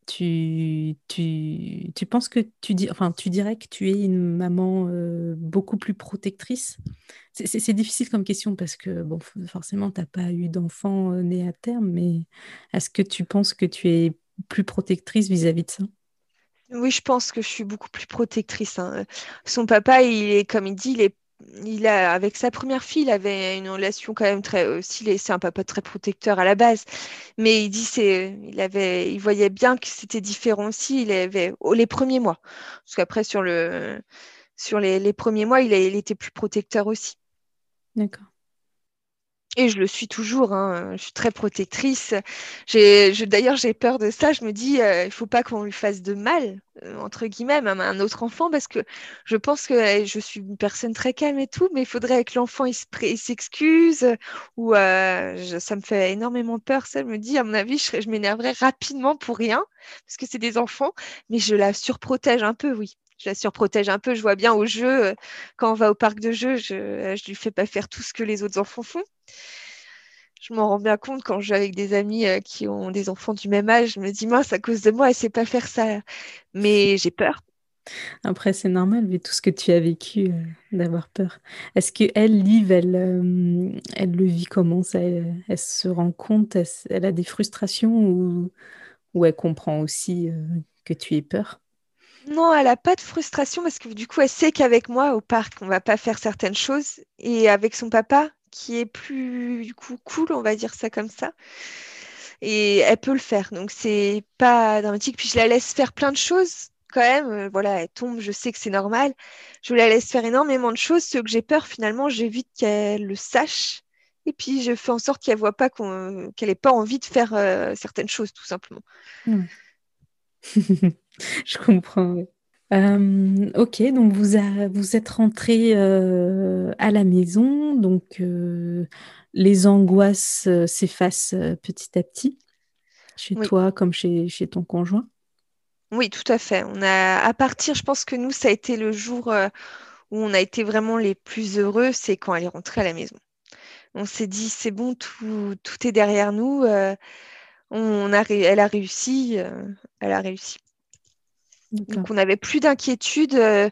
tu, tu, tu penses que tu, dis, enfin, tu dirais que tu es une maman beaucoup plus protectrice? C'est difficile comme question parce que bon, forcément, tu n'as pas eu d'enfant né à terme, mais est-ce que tu penses que tu es plus protectrice vis-à-vis de ça? Oui, je pense que je suis beaucoup plus protectrice. Hein. Son papa, il est, comme il dit, il est il a, avec sa première fille, il avait une relation quand même très aussi, c'est un papa très protecteur à la base, mais il dit c'est, il avait, il voyait bien que c'était différent aussi. Il avait oh, les premiers mois, parce qu'après sur le, sur les, premiers mois, il était plus protecteur aussi. D'accord. Et je le suis toujours, hein. je suis très protectrice. D'ailleurs, j'ai peur de ça. Je me dis, euh, il ne faut pas qu'on lui fasse de mal, euh, entre guillemets, à un autre enfant, parce que je pense que eh, je suis une personne très calme et tout, mais il faudrait que l'enfant s'excuse, ou euh, ça me fait énormément peur. Ça me dit, à mon avis, je, je m'énerverais rapidement pour rien, parce que c'est des enfants, mais je la surprotège un peu, oui je la surprotège un peu. Je vois bien au jeu, quand on va au parc de jeu, je ne lui fais pas faire tout ce que les autres enfants font je m'en rends bien compte quand je vais avec des amis euh, qui ont des enfants du même âge. Je me dis, mince, à cause de moi, elle ne sait pas faire ça. Mais j'ai peur. Après, c'est normal, vu tout ce que tu as vécu, euh, d'avoir peur. Est-ce que elle, Liv, elle, euh, elle le vit comment ça? Elle, se rend compte elle, a des frustrations ou, ou elle comprend aussi que tu aies peur? Non, elle n'a pas de frustration parce que du coup, elle sait qu'avec moi au parc, on va pas faire certaines choses. Et avec son papa, qui est plus cool, on va dire ça comme ça. Et elle peut le faire, donc c'est pas dramatique. Puis je la laisse faire plein de choses quand même. Euh, voilà, elle tombe, je sais que c'est normal. Je la laisse faire énormément de choses. Ce que j'ai peur, finalement, j'évite qu'elle le sache. Et puis je fais en sorte qu'elle voit pas qu'elle n'ait pas envie de faire euh, certaines choses, tout simplement. je comprends. Euh, ok, donc vous, vous êtes rentré euh, à la maison, donc euh, les angoisses s'effacent petit à petit chez toi comme chez, chez, ton conjoint? Oui, tout à fait. On a, à partir, je pense que nous, ça a été le jour où on a été vraiment les plus heureux, c'est quand elle est rentrée à la maison. On s'est dit, c'est bon, tout, tout, est derrière nous. on a, elle a réussi, elle a réussi. Donc on n'avait plus d'inquiétude. Euh,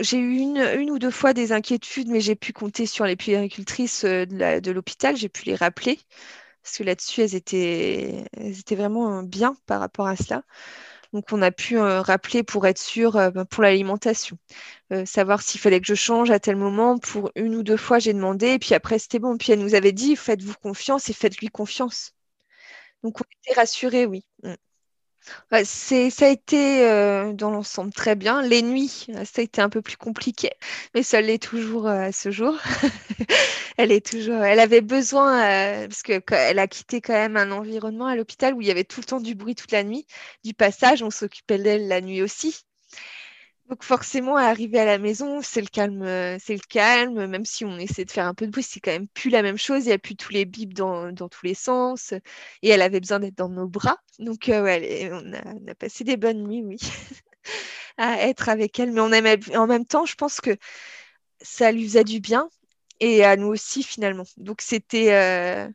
j'ai eu une, ou deux fois des inquiétudes, mais j'ai pu compter sur les puéricultrices euh, de l'hôpital, j'ai pu les rappeler, parce que là-dessus, elles étaient, vraiment bien par rapport à cela. Donc on a pu euh, rappeler pour être sûr ben, pour l'alimentation, savoir s'il fallait que je change à tel moment. Pour une ou deux fois, j'ai demandé, et puis après, c'était bon. Puis elle nous avait dit, faites-vous confiance et faites-lui confiance. Donc on était rassurés, oui. C'est, ça a été euh, dans l'ensemble très bien. Les nuits, euh, ça a été un peu plus compliqué, mais ça l'est toujours euh, à ce jour. elle est toujours, elle avait besoin parce que elle a quitté quand même un environnement à l'hôpital où il y avait tout le temps du bruit toute la nuit, du passage. On s'occupait d'elle la nuit aussi. Donc forcément, arriver à la maison, c'est le calme, euh, c'est le calme. Même si on essaie de faire un peu de bruit, c'est quand même plus la même chose. Il n'y a plus tous les bips dans, tous les sens. Et elle avait besoin d'être dans nos bras. Donc euh, ouais, on, a, passé des bonnes nuits, oui, à être avec elle. Mais on en même temps, je pense que ça lui faisait du bien et à nous aussi finalement. Donc c'était euh,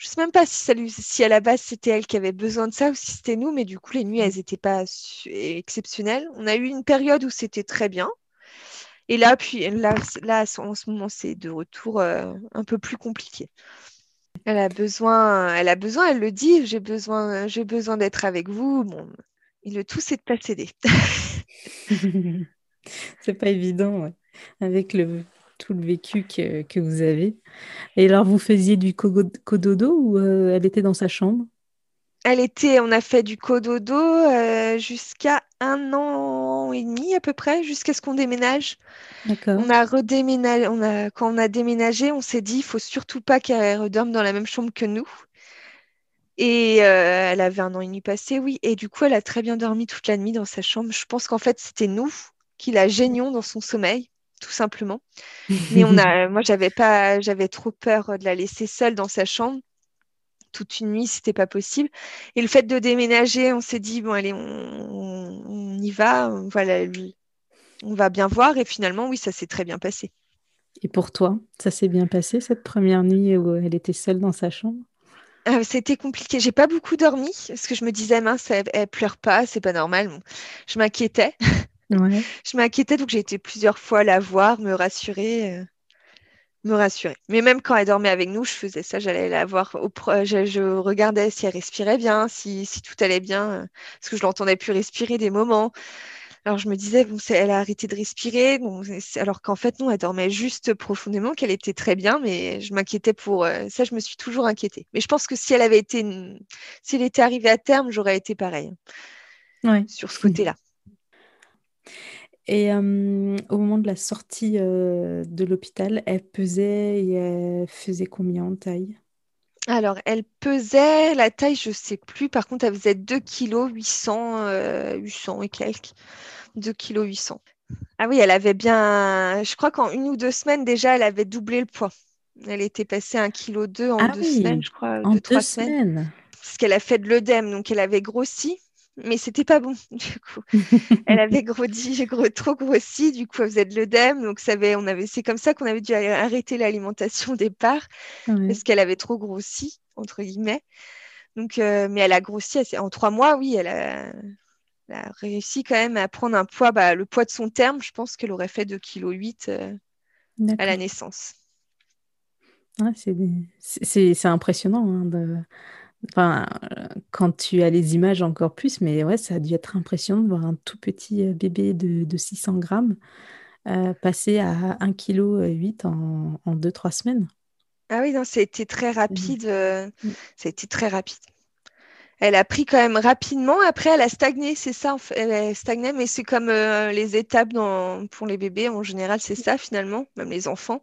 je sais même pas si, à la base c'était elle qui avait besoin de ça ou si c'était nous, mais du coup les nuits elles n'étaient pas exceptionnelles. On a eu une période où c'était très bien. Et là, puis là, là en ce moment, c'est de retour euh, un peu plus compliqué. Elle a besoin, elle a besoin, elle le dit, j'ai besoin, j'ai besoin d'être avec vous. Le tout, c'est de pas céder. c'est pas évident, avec le, tout le vécu que, que, vous avez. Et alors, vous faisiez du cododo ou euh, elle était dans sa chambre? Elle était, on a fait du cododo euh, jusqu'à un an et demi à peu près, jusqu'à ce qu'on déménage. D'accord. On a redéménagé, on a, quand on a déménagé, on s'est dit, il faut surtout pas qu'elle redorme dans la même chambre que nous. Et euh, elle avait un an et demi passé, oui. Et du coup, elle a très bien dormi toute la nuit dans sa chambre. Je pense qu'en fait, c'était nous qui la gênions dans son sommeil, tout simplement. Mais on a, moi, j'avais pas, j'avais trop peur de la laisser seule dans sa chambre toute une nuit, c'était pas possible. Et le fait de déménager, on s'est dit bon allez, on, y va, on va, on va bien voir. Et finalement, oui, ça s'est très bien passé. Et pour toi, ça s'est bien passé cette première nuit où elle était seule dans sa chambre? Euh, C'était compliqué. J'ai pas beaucoup dormi parce que je me disais mince, elle, elle pleure pas, c'est pas normal. Je m'inquiétais. je m'inquiétais donc j'ai été plusieurs fois la voir, me rassurer. Euh, me rassurer. Mais même quand elle dormait avec nous, je faisais ça, j'allais la voir. Au je, je, regardais si elle respirait bien, si, si tout allait bien, euh, parce que je l'entendais plus respirer des moments. Alors je me disais, bon, elle a arrêté de respirer, bon, alors qu'en fait, non, elle dormait juste profondément, qu'elle était très bien, mais je m'inquiétais pour euh, ça, je me suis toujours inquiétée. Mais je pense que si elle avait été, si elle était arrivée à terme, j'aurais été pareil ouais. sur ce côté-là. Et euh, au moment de la sortie euh, de l'hôpital, elle pesait et elle faisait combien en taille? Alors, elle pesait, la taille, je ne sais plus. Par contre, elle faisait 2 kg 800, 800 et quelques. 2 kg 800. Ah oui, elle avait bien... Je crois qu'en une ou deux semaines, déjà, elle avait doublé le poids. Elle était passée à 1,2 kg en ah deux semaines, je crois. En deux, trois semaines. Parce qu'elle a fait de l'œdème, donc elle avait grossi mais c'était pas bon du coup. elle avait grossi, trop grossi, du coup elle faisait de l'œdème, donc ça avait, on avait, c'est comme ça qu'on avait dû arrêter l'alimentation au départ parce qu'elle avait trop grossi entre guillemets. Donc, euh, mais elle a grossi en trois mois, oui, elle a, réussi quand même à prendre un poids, bah, le poids de son terme. Je pense qu'elle aurait fait 2,8 kg euh, à la naissance. c'est impressionnant hein, de Enfin, quand tu as les images encore plus, mais ouais, ça a dû être impressionnant de voir un tout petit euh, bébé de, de 600 grammes euh, passer à 1,8 kg en, en 2-3 semaines. Ah oui, non, été très rapide. Euh, mm. très rapide. Elle a pris quand même rapidement. Après, elle a stagné, c'est ça. Elle a stagné, mais c'est comme les étapes dans, pour les bébés. En général, c'est ça finalement, même les enfants.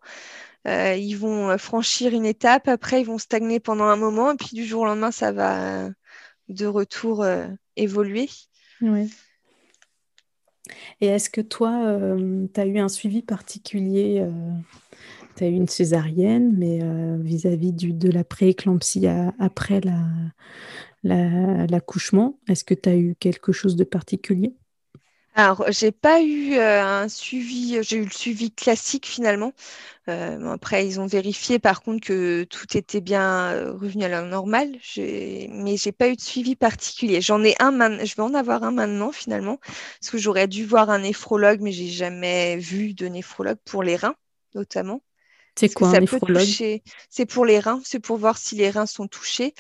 Euh, ils vont euh, franchir une étape, après ils vont stagner pendant un moment, et puis du jour au lendemain, ça va euh, de retour évoluer. Oui. Et est-ce que toi, tu as eu un suivi particulier Tu as eu une césarienne, mais vis-à-vis de la pré-éclampsie après l'accouchement, la, est-ce que tu as eu quelque chose de particulier? Alors, j'ai pas eu euh, un suivi, j'ai eu le suivi classique finalement. Euh, après, ils ont vérifié par contre que tout était bien euh, revenu à la normale, mais j'ai pas eu de suivi particulier. J'en ai un, je vais en avoir un maintenant finalement, parce que j'aurais dû voir un néphrologue, mais j'ai jamais vu de néphrologue pour les reins notamment. C'est quoi un néphrologue? C'est pour les reins, c'est pour voir si les reins sont touchés.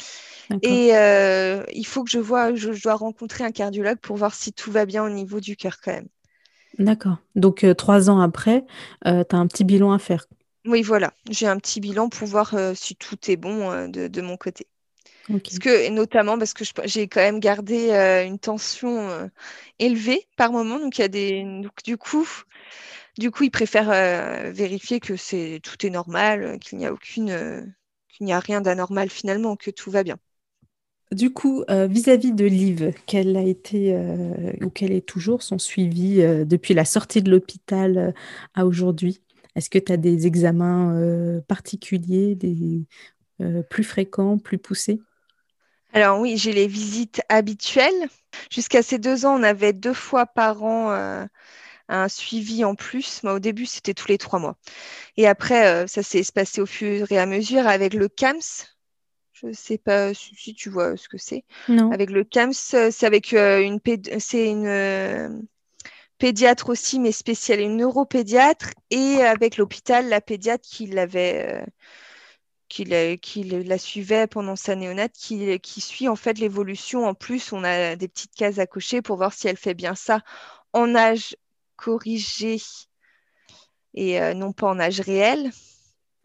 Et euh, il faut que je vois, je, dois rencontrer un cardiologue pour voir si tout va bien au niveau du cœur quand même. D'accord. Donc euh, trois ans après, euh, tu as un petit bilan à faire. Oui, voilà. J'ai un petit bilan pour voir si tout est bon de, mon côté. Parce que, notamment parce que j'ai quand même gardé une tension élevée par moment. Donc, il y a des. du coup, du coup, ils préfèrent euh, vérifier que c'est tout est normal, euh, qu'il n'y a aucune, euh, qu'il n'y a rien d'anormal finalement, que tout va bien. Du coup, vis-à-vis de Liv, quel a été ou quel est toujours son suivi depuis la sortie de l'hôpital à aujourd'hui? Est-ce que tu as des examens particuliers, des plus fréquents, plus poussés? Alors oui, j'ai les visites habituelles. Jusqu'à ces deux ans, on avait deux fois par an un suivi en plus. Moi, au début, c'était tous les trois mois. Et après, euh, ça s'est passé au fur et à mesure avec le CAMS. Je ne sais pas si, tu vois ce que c'est. Avec le CAMS, c'est avec euh, une, c'est une euh, pédiatre aussi, mais spéciale, une neuropédiatre, et avec l'hôpital, la pédiatre qui l'avait qui la, suivait pendant sa néonate, qui, qui suit en fait l'évolution. En plus, on a des petites cases à cocher pour voir si elle fait bien ça en âge corrigé et euh, non pas en âge réel.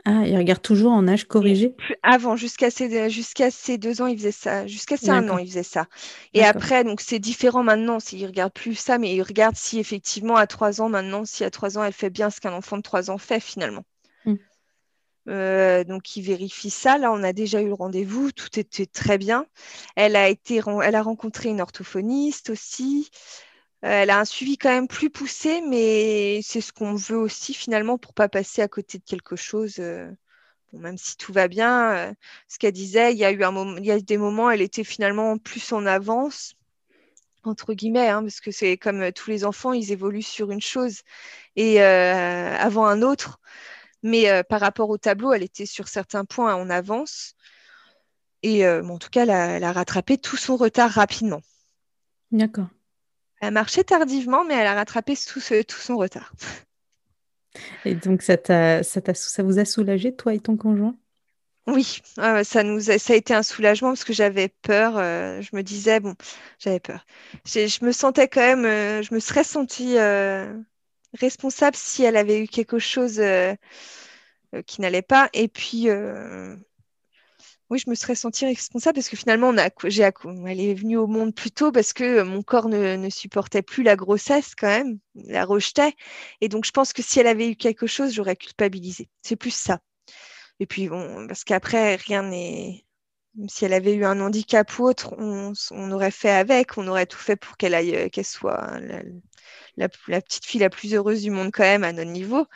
Ah, il regarde toujours en âge corrigé Avant, jusqu'à jusqu'à ces deux ans, il faisait ça. Jusqu'à ces un an, il faisait ça. Et après, donc c'est différent maintenant. Il ne regarde plus ça, mais il regarde si effectivement, à trois ans maintenant, si à trois ans, elle fait bien ce qu'un enfant de trois ans fait finalement. Hmm. donc, il vérifie ça. Là, on a déjà eu le rendez-vous. Tout était très bien. Elle a, été, elle a rencontré une orthophoniste aussi. Elle a un suivi quand même plus poussé, mais c'est ce qu'on veut aussi finalement pour pas passer à côté de quelque chose. même si tout va bien, ce qu'elle disait, il y a eu des moments, elle était finalement plus en avance, entre guillemets, hein, parce que c'est comme tous les enfants, ils évoluent sur une chose et avant un autre. Mais euh, par rapport au tableau, elle était sur certains points en avance. Et euh, en tout cas, elle a, rattrapé tout son retard rapidement. D'accord. Elle marchait tardivement, mais elle a rattrapé tout, tout son retard. Et donc, ça, ça, ça vous a soulagé, toi et ton conjoint? Oui, ça, nous a, ça a été un soulagement parce que j'avais peur. Euh, je me disais, bon, j'avais peur. Je me sentais quand même, je me serais sentie responsable si elle avait eu quelque chose euh, euh, qui n'allait pas. Et puis, euh, oui, je me serais sentie responsable parce que finalement, on a, j'ai, elle est venue au monde plus tôt parce que mon corps ne, supportait plus la grossesse quand même, la rejetait. Et donc, je pense que si elle avait eu quelque chose, j'aurais culpabilisé. C'est plus ça. Et puis, bon, parce qu'après, rien n'est. Si elle avait eu un handicap ou autre, on, aurait fait avec, on aurait tout fait pour qu'elle aille, qu'elle soit la, petite fille la plus heureuse du monde quand même à notre niveau.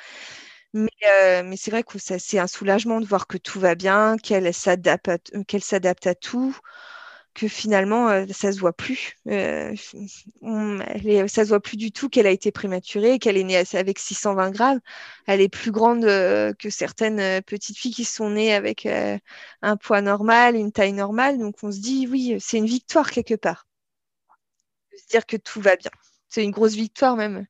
Mais, euh, c'est vrai que c'est un soulagement de voir que tout va bien, qu'elle s'adapte, à, qu'elle s'adapte à tout, que finalement euh, ça se voit plus. Euh, ça se voit plus du tout qu'elle a été prématurée, qu'elle est née avec 620 grammes. Elle est plus grande que certaines petites filles qui sont nées avec un poids normal, une taille normale. Donc on se dit oui, c'est une victoire quelque part. De se dire que tout va bien c'est une grosse victoire même.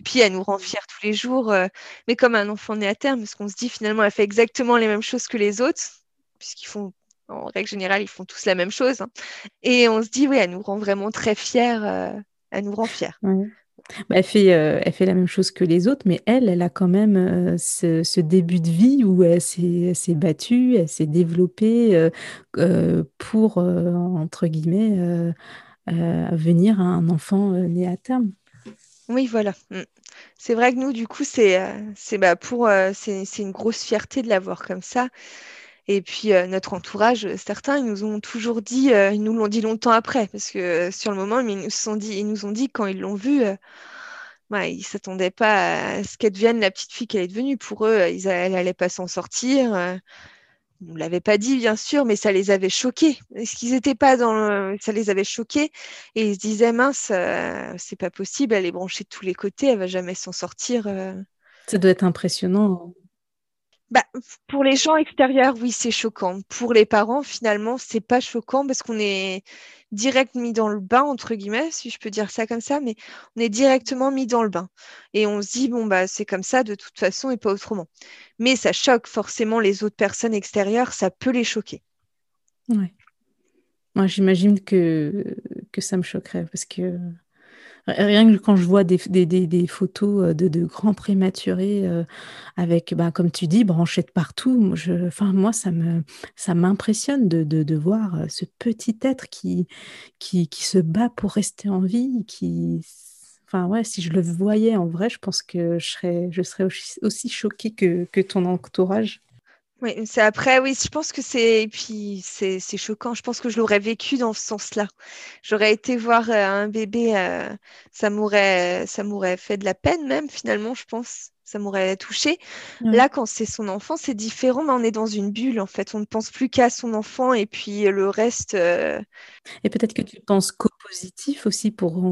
Et puis elle nous rend fiers tous les jours, euh, mais comme un enfant né à terme, parce qu'on se dit finalement elle fait exactement les mêmes choses que les autres, puisqu'ils font, en règle générale, ils font tous la même chose. Hein. Et on se dit, oui, elle nous rend vraiment très fiers, euh, elle nous rend fiers. Bah, elle, fait, euh, elle fait la même chose que les autres, mais elle, elle a quand même ce, début de vie où elle s'est battue, elle s'est développée pour, entre guillemets, euh, venir à un enfant euh, né à terme. Oui, voilà. Mm. C'est vrai que nous, du coup, c'est euh, bah, pour c'est une grosse fierté de l'avoir comme ça. Et puis notre entourage, certains, ils nous ont toujours dit, ils nous l'ont dit longtemps après, parce que sur le moment, ils nous, sont dit, ils nous ont dit quand ils l'ont vue, bah, ils ne s'attendaient pas à ce qu'elle devienne la petite fille qu'elle est devenue. Pour eux, ils, elle n'allait pas s'en sortir ne l'avait pas dit, bien sûr, mais ça les avait choqués. Est-ce qu'ils n'étaient pas dans Ça les avait choqués et ils se disaient mince, euh, c'est pas possible, elle est branchée de tous les côtés, elle va jamais s'en sortir. Euh. Ça doit être impressionnant. Bah, pour les gens extérieurs, oui, c'est choquant. Pour les parents, finalement, c'est pas choquant parce qu'on est direct mis dans le bain, entre guillemets, si je peux dire ça comme ça, mais on est directement mis dans le bain. Et on se dit, bon, bah, c'est comme ça de toute façon et pas autrement. Mais ça choque forcément les autres personnes extérieures, ça peut les choquer. Ouais. Moi, j'imagine que, que ça me choquerait parce que Rien que quand je vois des, photos euh, de, grands prématurés euh, avec, ben, comme tu dis, branchés de partout, je, enfin, moi, ça me, ça m'impressionne de, voir euh, ce petit être qui, qui, se bat pour rester en vie, qui, enfin, ouais, si je le voyais en vrai, je pense que je serais, je serais aussi, choquée que, que ton entourage. Oui, c'est après, oui, je pense que c'est, puis c'est, choquant. Je pense que je l'aurais vécu dans ce sens-là. J'aurais été voir euh, un bébé, euh, ça m'aurait, ça m'aurait fait de la peine même finalement, je pense ça m'aurait touché. Là, quand c'est son enfant, c'est différent, mais on est dans une bulle, en fait. On ne pense plus qu'à son enfant et puis le reste. Euh, et peut-être que tu penses qu'au positif aussi pour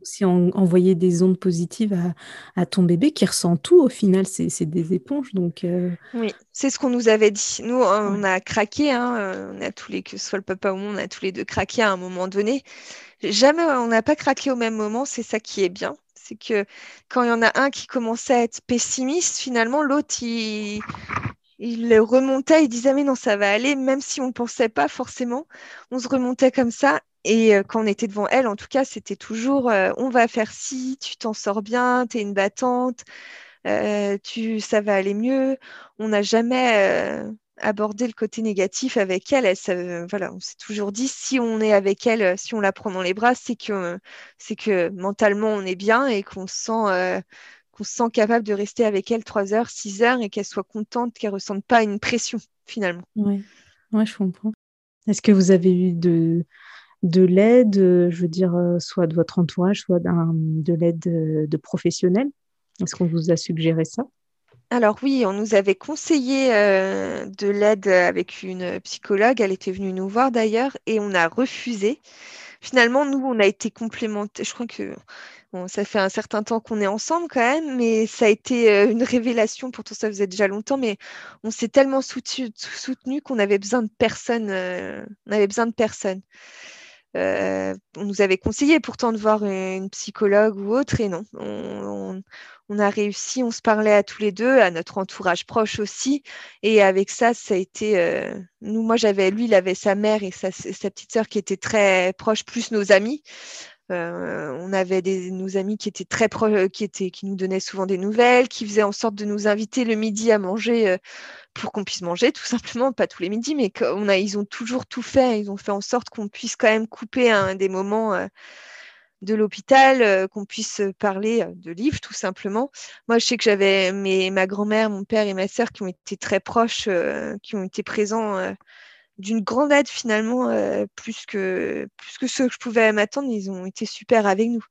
aussi envoyer des ondes positives à, ton bébé qui ressent tout. Au final, c'est des éponges. Donc, euh, Oui, c'est ce qu'on nous avait dit. Nous, on a craqué, hein, euh, on a tous les, que ce soit le papa ou moi, on a tous les deux craqué à un moment donné. Jamais on n'a pas craqué au même moment, c'est ça qui est bien c'est que quand il y en a un qui commençait à être pessimiste, finalement, l'autre, il, remontait, il disait mais non, ça va aller, même si on ne pensait pas forcément, on se remontait comme ça. Et euh, quand on était devant elle, en tout cas, c'était toujours euh, on va faire ci, tu t'en sors bien, tu es une battante, euh, tu, ça va aller mieux. On n'a jamais aborder le côté négatif avec elle. elle on s'est toujours dit si on est avec elle, si on la prend dans les bras, c'est que c'est que mentalement on est bien et qu'on euh, se sent capable de rester avec elle 3 heures, 6 heures et qu'elle soit contente, qu'elle ressente pas une pression finalement. Oui, je comprends. Est-ce que vous avez eu de, de l'aide, je veux dire, soit de votre entourage, soit de l'aide de professionnels? Est-ce qu'on vous a suggéré ça? Alors oui, on nous avait conseillé euh, de l'aide avec une psychologue. Elle était venue nous voir d'ailleurs et on a refusé. Finalement, nous, on a été complémentés. Je crois que ça fait un certain temps qu'on est ensemble quand même, mais ça a été euh, une révélation. Pourtant, ça faisait déjà longtemps, mais on s'est tellement soutenu, qu'on avait besoin de personne. Euh, on avait besoin de personne. On nous avait conseillé pourtant de voir une psychologue ou autre, et non. On, a réussi, on se parlait à tous les deux, à notre entourage proche aussi. Et avec ça, ça a été. Euh, nous, moi, j'avais, lui, il avait sa mère et sa, petite sœur qui étaient très proches, plus nos amis. Euh, on avait nos amis qui étaient très proches, qui, étaient, qui nous donnaient souvent des nouvelles, qui faisaient en sorte de nous inviter le midi à manger euh, pour qu'on puisse manger, tout simplement, pas tous les midis, mais on a, ils ont toujours tout fait. Ils ont fait en sorte qu'on puisse quand même couper des moments euh, de l'hôpital, qu'on puisse parler de livres, tout simplement. Moi, je sais que j'avais ma grand-mère, mon père et ma sœur qui ont été très proches, qui ont été présents d'une grande aide finalement, euh, plus, que, plus que ce que je pouvais m'attendre. Ils ont été super avec nous.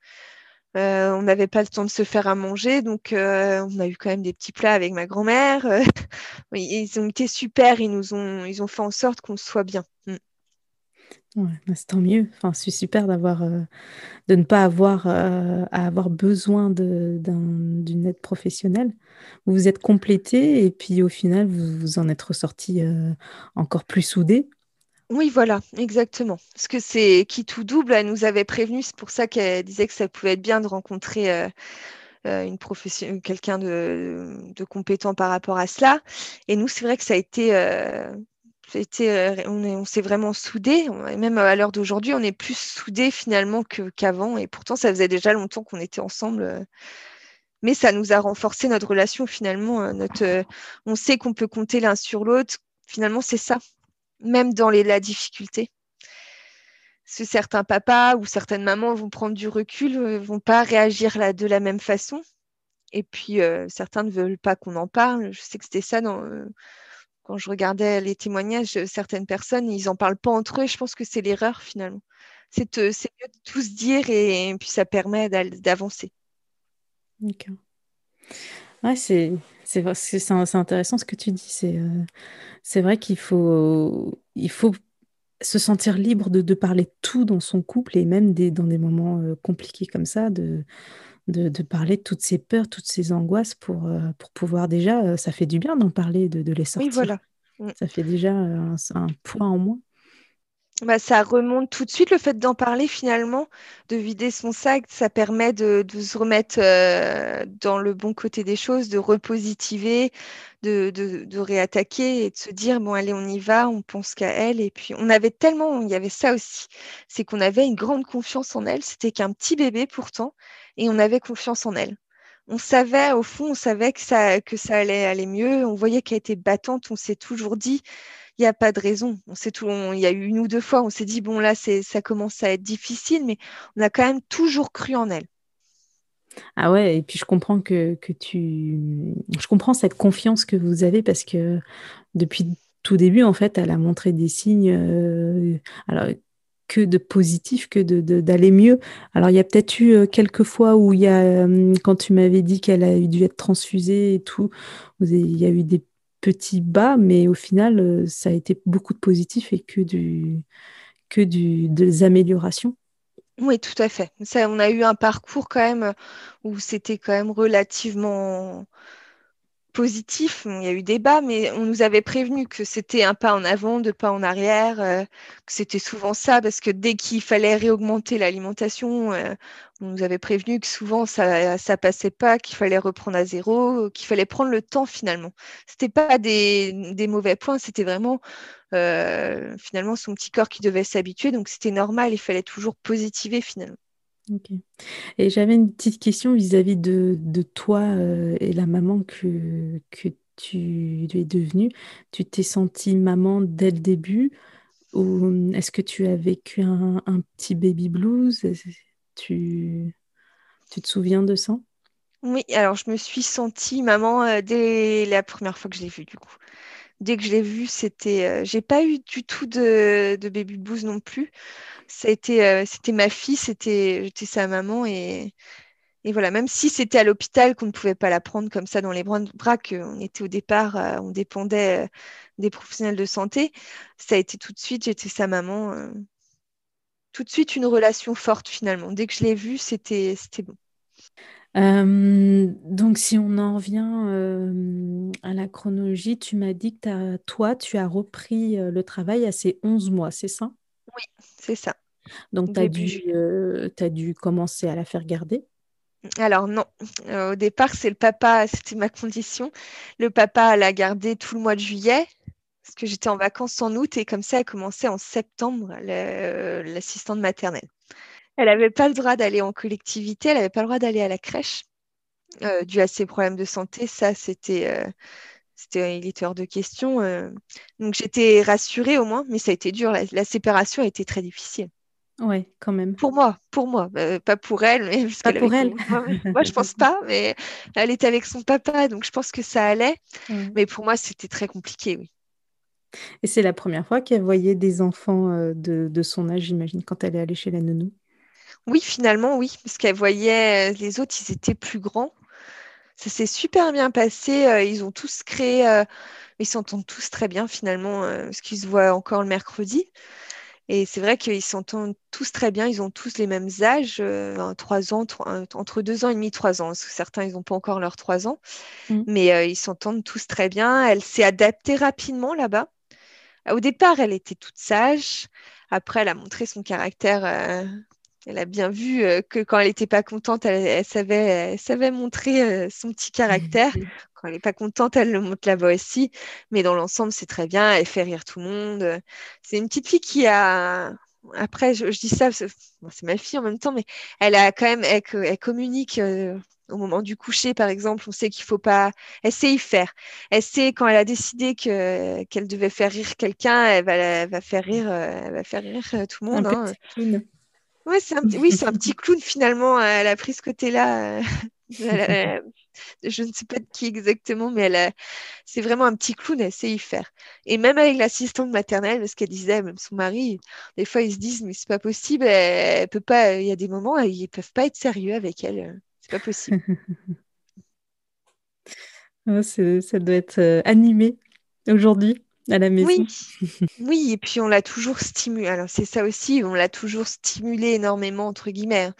Euh, on n'avait pas le temps de se faire à manger, donc euh, on a eu quand même des petits plats avec ma grand-mère. ils ont été super, ils nous ont, ils ont fait en sorte qu'on soit bien. Mm. Ouais, c'est tant mieux. Enfin, c'est super d'avoir, de ne pas avoir à avoir besoin d'une aide professionnelle. Vous vous êtes complété et puis au final, vous, vous en êtes ressorti encore plus soudé. Oui, voilà, exactement. Parce que c'est qui tout double, elle nous avait prévenu, c'est pour ça qu'elle disait que ça pouvait être bien de rencontrer profession, quelqu'un de, compétent par rapport à cela. Et nous, c'est vrai que ça a été euh, on, s'est vraiment soudés. Même à l'heure d'aujourd'hui, on est plus soudés finalement qu'avant. et pourtant, ça faisait déjà longtemps qu'on était ensemble. Euh. mais ça nous a renforcé notre relation finalement. Euh, on sait qu'on peut compter l'un sur l'autre. Finalement, c'est ça, même dans la difficulté. Ce certains papas ou certaines mamans vont prendre du recul, vont pas réagir de la même façon. Et puis, certains ne veulent pas qu'on en parle. Je sais que c'était ça dans quand je regardais les témoignages de certaines personnes, ils n'en parlent pas entre eux. je pense que c'est l'erreur finalement. C'est mieux de tous dire et, puis ça permet d'avancer. D'accord. Ouais, c'est intéressant ce que tu dis. C'est euh, vrai qu'il faut, il faut se sentir libre de, de, parler tout dans son couple et même des, dans des moments euh, compliqués comme ça, de, de, parler de toutes ces peurs, toutes ces angoisses pour, euh, pour pouvoir déjà, euh, ça fait du bien d'en parler, de, de, les sortir. Oui, voilà. Mm. Ça fait déjà un, un point en moins. Bah, ça remonte tout de suite le fait d'en parler finalement, de vider son sac, ça permet de, de se remettre euh, dans le bon côté des choses, de repositiver, de, de, de, réattaquer et de se dire bon allez on y va, on pense qu'à elle et puis on avait tellement, il y avait ça aussi, c'est qu'on avait une grande confiance en elle, c'était qu'un petit bébé pourtant et on avait confiance en elle. On savait, au fond, on savait que ça, que ça allait aller mieux. On voyait qu'elle était battante. On s'est toujours dit, il n'y a pas de raison. On sait tout, il y a eu une ou deux fois, on s'est dit, bon, là, ça commence à être difficile, mais on a quand même toujours cru en elle. Ah ouais, et puis je comprends que, que tu. Je comprends cette confiance que vous avez parce que depuis tout début, en fait, elle a montré des signes. Euh, alors, que de positif, que d'aller de, mieux. Alors, il y a peut-être eu euh, quelques fois où il y a, euh, quand tu m'avais dit qu'elle a dû être transfusée et tout, il y a eu des petits bas, mais au final, euh, ça a été beaucoup de positif et que, du, que du, des améliorations. Oui, tout à fait. Ça, on a eu un parcours quand même où c'était quand même relativement positif. Il y a eu débat, mais on nous avait prévenu que c'était un pas en avant, deux pas en arrière, euh, que c'était souvent ça, parce que dès qu'il fallait réaugmenter l'alimentation, euh, on nous avait prévenu que souvent ça ça passait pas, qu'il fallait reprendre à zéro, qu'il fallait prendre le temps finalement. C'était pas des, mauvais points, c'était vraiment euh, finalement son petit corps qui devait s'habituer, donc c'était normal, il fallait toujours positiver finalement. Et j'avais une petite question vis-à-vis de, de toi euh, et la maman que, que tu es devenue. Tu t'es sentie maman dès le début ou est-ce que tu as vécu un, un petit baby blues? Tu, tu te souviens de ça? Oui, alors je me suis sentie maman euh, dès la première fois que je l'ai vu, du coup. Dès que je l'ai vu, c'était. euh, j'ai pas eu du tout de, baby blues non plus. Ça a été, euh, c'était ma fille, c'était, j'étais sa maman et, et voilà. Même si c'était à l'hôpital qu'on ne pouvait pas la prendre comme ça dans les bras, qu'on était au départ, euh, on dépendait des professionnels de santé, ça a été tout de suite, j'étais sa maman. tout de suite une relation forte finalement. Dès que je l'ai vue, c'était, c'était bon. Euh, donc, si on en revient euh, à la chronologie, tu m'as dit que toi, tu as repris euh, le travail à ces 11 mois, c'est ça? Oui, c'est ça. Donc, tu as Début dû, euh, commencer à la faire garder? Alors non, au départ, c'est le papa, c'était ma condition. Le papa l'a gardé tout le mois de juillet, parce que j'étais en vacances en août, et comme ça a commencé en septembre, l'assistante maternelle. Elle n'avait pas le droit d'aller en collectivité, elle n'avait pas le droit d'aller à la crèche, euh, dû à ses problèmes de santé. Ça, c'était, euh, c'était, il était hors de question. euh. Donc j'étais rassurée au moins, mais ça a été dur. La, la séparation a été très difficile. Ouais, quand même. Pour moi, pour moi, euh, pas pour elle, mais parce Pas pour elle. Moi, moi, je pense pas, mais elle était avec son papa, donc je pense que ça allait. Mais pour moi, c'était très compliqué, oui. Et c'est la première fois qu'elle voyait des enfants de, de son âge, j'imagine, quand elle est allée chez la nounou. Oui, finalement, oui, parce qu'elle voyait euh, les autres, ils étaient plus grands. Ça s'est super bien passé. euh, Ils ont tous créé, euh, ils s'entendent tous très bien finalement, euh, parce qu'ils se voient encore le mercredi. Et c'est vrai qu'ils s'entendent tous très bien. Ils ont tous les mêmes âges, euh, trois ans, trois- entre deux ans et demi, trois ans. Parce que certains, ils n'ont pas encore leurs trois ans. Mm. Mais ils s'entendent tous très bien. Elle s'est adaptée rapidement là-bas. Au départ, elle était toute sage. Après, elle a montré son caractère. Elle a bien vu euh, que quand elle n'était pas contente, elle, elle savait, elle savait montrer euh, son petit caractère. Quand elle n'est pas contente, elle le montre là-bas aussi. Mais dans l'ensemble, c'est très bien. Elle fait rire tout le monde. C'est une petite fille qui a. Après, je, je dis ça, c'est bon, ma fille en même temps, mais elle a quand même, elle, elle communique euh, au moment du coucher, par exemple. On sait qu'il faut pas. Elle sait y faire. Elle sait quand elle a décidé que qu'elle devait faire rire quelqu'un, elle va, faire rire, elle va faire rire tout le Un monde. hein. Ouais, c'est un, oui, c'est un petit clown finalement. Elle a pris ce côté-là. euh, elle je ne sais pas de qui exactement, mais elle a- c'est vraiment un petit clown, elle sait y faire. Et même avec l'assistante maternelle, parce qu'elle disait, même son mari, des fois ils se disent, mais c'est pas possible, elle, elle peut pas, il y a des moments, ils peuvent pas être sérieux avec elle, euh, c'est pas possible. C'est- ça doit être euh, animé aujourd'hui à la maison. Oui, oui, et puis on l'a toujours stimulé. Alors c'est ça aussi, on l'a toujours stimulé énormément, entre guillemets. hein.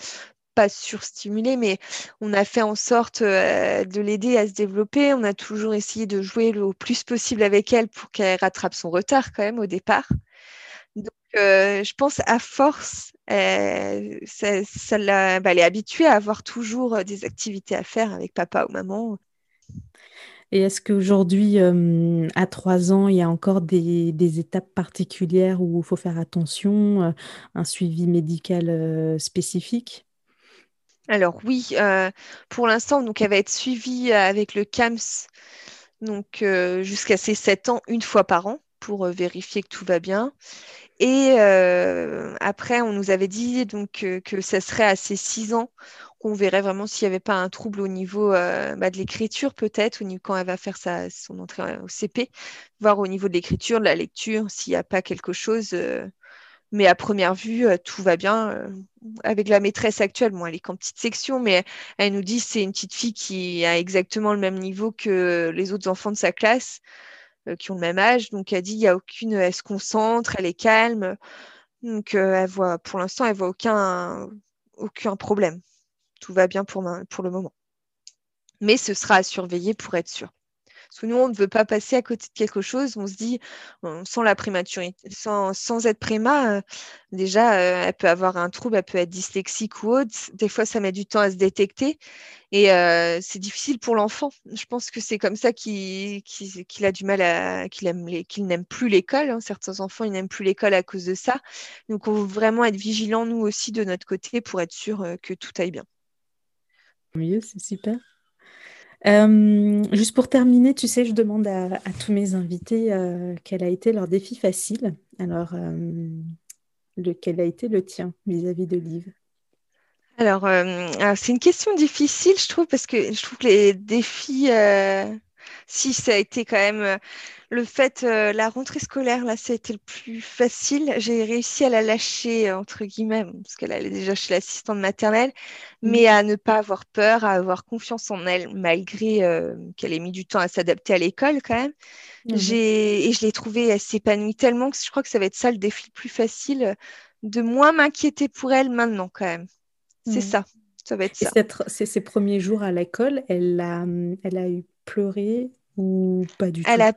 Pas surstimulé, mais on a fait en sorte euh, de l'aider à se développer. On a toujours essayé de jouer le plus possible avec elle pour qu'elle rattrape son retard quand même au départ. Donc euh, je pense à force, euh, bah, elle est habituée à avoir toujours des activités à faire avec papa ou maman. Et est-ce qu'aujourd'hui, euh, à trois ans, il y a encore des, étapes particulières où il faut faire attention, euh, un suivi médical euh, spécifique? Alors oui, pour l'instant, elle va être suivie avec le CAMS jusqu'à ses 7 ans une fois par an pour vérifier que tout va bien. Et après, on nous avait dit donc que ça serait à ses 6 ans qu'on verrait vraiment s'il n'y avait pas un trouble au niveau euh, bah, de l'écriture peut-être, niveau quand elle va faire sa, son entrée au CP, voir au niveau de l'écriture, de la lecture, s'il n'y a pas quelque chose. euh, mais à première vue, euh, tout va bien. avec la maîtresse actuelle, bon, elle est qu'en petite section, mais elle nous dit c'est une petite fille qui a exactement le même niveau que les autres enfants de sa classe, qui ont le même âge. Donc elle dit, il y a aucune, elle se concentre, elle est calme. Donc elle voit, pour l'instant, elle voit aucun problème. Tout va bien pour, le moment. Mais ce sera à surveiller pour être sûr. Parce que nous, on ne veut pas passer à côté de quelque chose. On se dit, sans la prématurité, sans, être préma, euh, déjà, euh, elle peut avoir un trouble, elle peut être dyslexique ou autre. Des fois, ça met du temps à se détecter. Et euh, c'est difficile pour l'enfant. Je pense que c'est comme ça qu'il a du mal à, qu'il n'aime plus l'école. hein. Certains enfants, ils n'aiment plus l'école à cause de ça. Donc, on veut vraiment être vigilants, nous aussi, de notre côté, pour être sûr que tout aille bien. C'est super. Euh, juste pour terminer, tu sais, je demande à, tous mes invités euh, quel a été leur défi facile. Alors, euh, lequel a été le tien vis-à-vis de Liv? alors, c'est une question difficile, je trouve, parce que je trouve que les défis, si ça a été quand même le fait, euh, la rentrée scolaire, là, ça a été le plus facile. J'ai réussi à la lâcher, entre guillemets, parce qu'elle allait déjà chez l'assistante maternelle, mais mm. à ne pas avoir peur, à avoir confiance en elle, malgré euh, qu'elle ait mis du temps à s'adapter à l'école quand même. Mm. J'ai, et je l'ai trouvée, elle s'épanouit tellement que je crois que ça va être ça le défi le plus facile, de moins m'inquiéter pour elle maintenant quand même. C'est mm. ça. Ça va être ça. Et premiers jours à l'école, elle a, elle a eu pleuré ou pas du elle A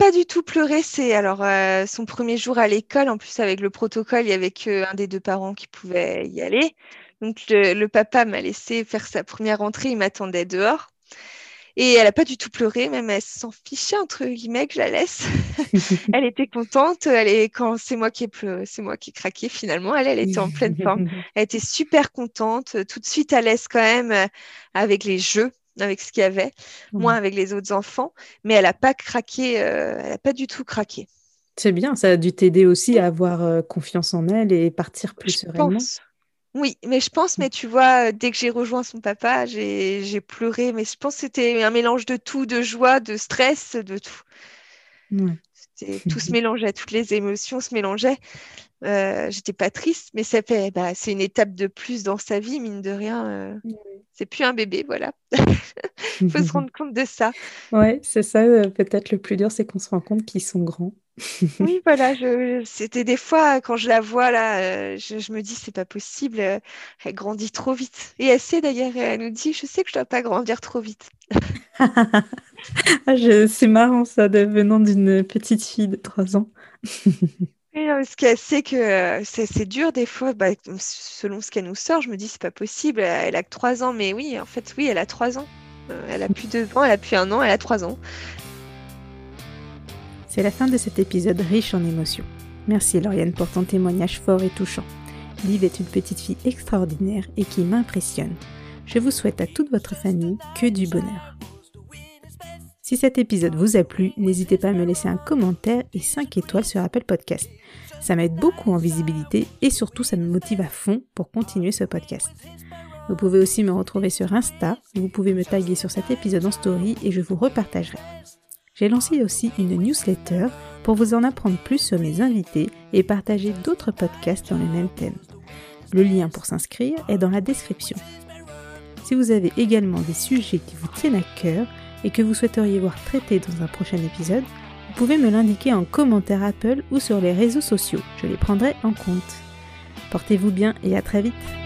pas du tout pleuré. C'est alors euh, son premier jour à l'école. En plus, avec le protocole, il y avait qu'un des deux parents qui pouvait y aller. Donc, le, papa m'a laissé faire sa première entrée. Il m'attendait dehors. Et elle n'a pas du tout pleuré, même elle s'en fichait entre guillemets que je la laisse. elle était contente. Elle est quand c'est moi qui ai c'est moi qui ai craqué finalement. Elle, elle était en pleine forme. Elle était super contente, tout de suite à l'aise quand même avec les jeux avec ce qu'il y avait, moins avec les autres enfants, mais elle n'a pas craqué, euh, elle n'a pas du tout craqué. C'est bien, ça a dû t'aider aussi à avoir euh, confiance en elle et partir plus sereinement. Oui, mais je pense, mais tu vois, dès que j'ai rejoint son papa, j'ai pleuré, mais je pense que c'était un mélange de tout, de joie, de stress, de tout. Tout se mélangeait, toutes les émotions se mélangeaient. Euh, j'étais pas triste, mais ça fait, bah, c'est une étape de plus dans sa vie, mine de rien. Euh, c'est plus un bébé, voilà. Il faut se rendre compte de ça. Ouais, c'est ça. Euh, peut-être le plus dur, c'est qu'on se rend compte qu'ils sont grands. oui, voilà. C'était des fois quand je la vois là, je, me dis c'est pas possible. elle grandit trop vite. Et elle sait d'ailleurs. Elle nous dit, je sais que je dois pas grandir trop vite. ah, c'est marrant ça, venant d'une petite fille de 3 ans. Ce qu'elle sait que euh, c'est dur des fois, bah, selon ce qu'elle nous sort, je me dis c'est pas possible, elle a que 3 ans, mais oui, en fait, oui, elle a 3 ans. Euh, elle a plus 2 ans, elle a plus un an, elle a 3 ans. C'est la fin de cet épisode riche en émotions. Merci Lauriane pour ton témoignage fort et touchant. Liv est une petite fille extraordinaire et qui m'impressionne. Je vous souhaite à toute votre famille que du bonheur. Si cet épisode vous a plu, n'hésitez pas à me laisser un commentaire et 5 étoiles sur Apple Podcast. Ça m'aide beaucoup en visibilité et surtout ça me motive à fond pour continuer ce podcast. Vous pouvez aussi me retrouver sur Insta, vous pouvez me taguer sur cet épisode en story et je vous repartagerai. J'ai lancé aussi une newsletter pour vous en apprendre plus sur mes invités et partager d'autres podcasts dans le même thème. Le lien pour s'inscrire est dans la description. Si vous avez également des sujets qui vous tiennent à cœur, et que vous souhaiteriez voir traité dans un prochain épisode, vous pouvez me l'indiquer en commentaire Apple ou sur les réseaux sociaux. Je les prendrai en compte. Portez-vous bien et à très vite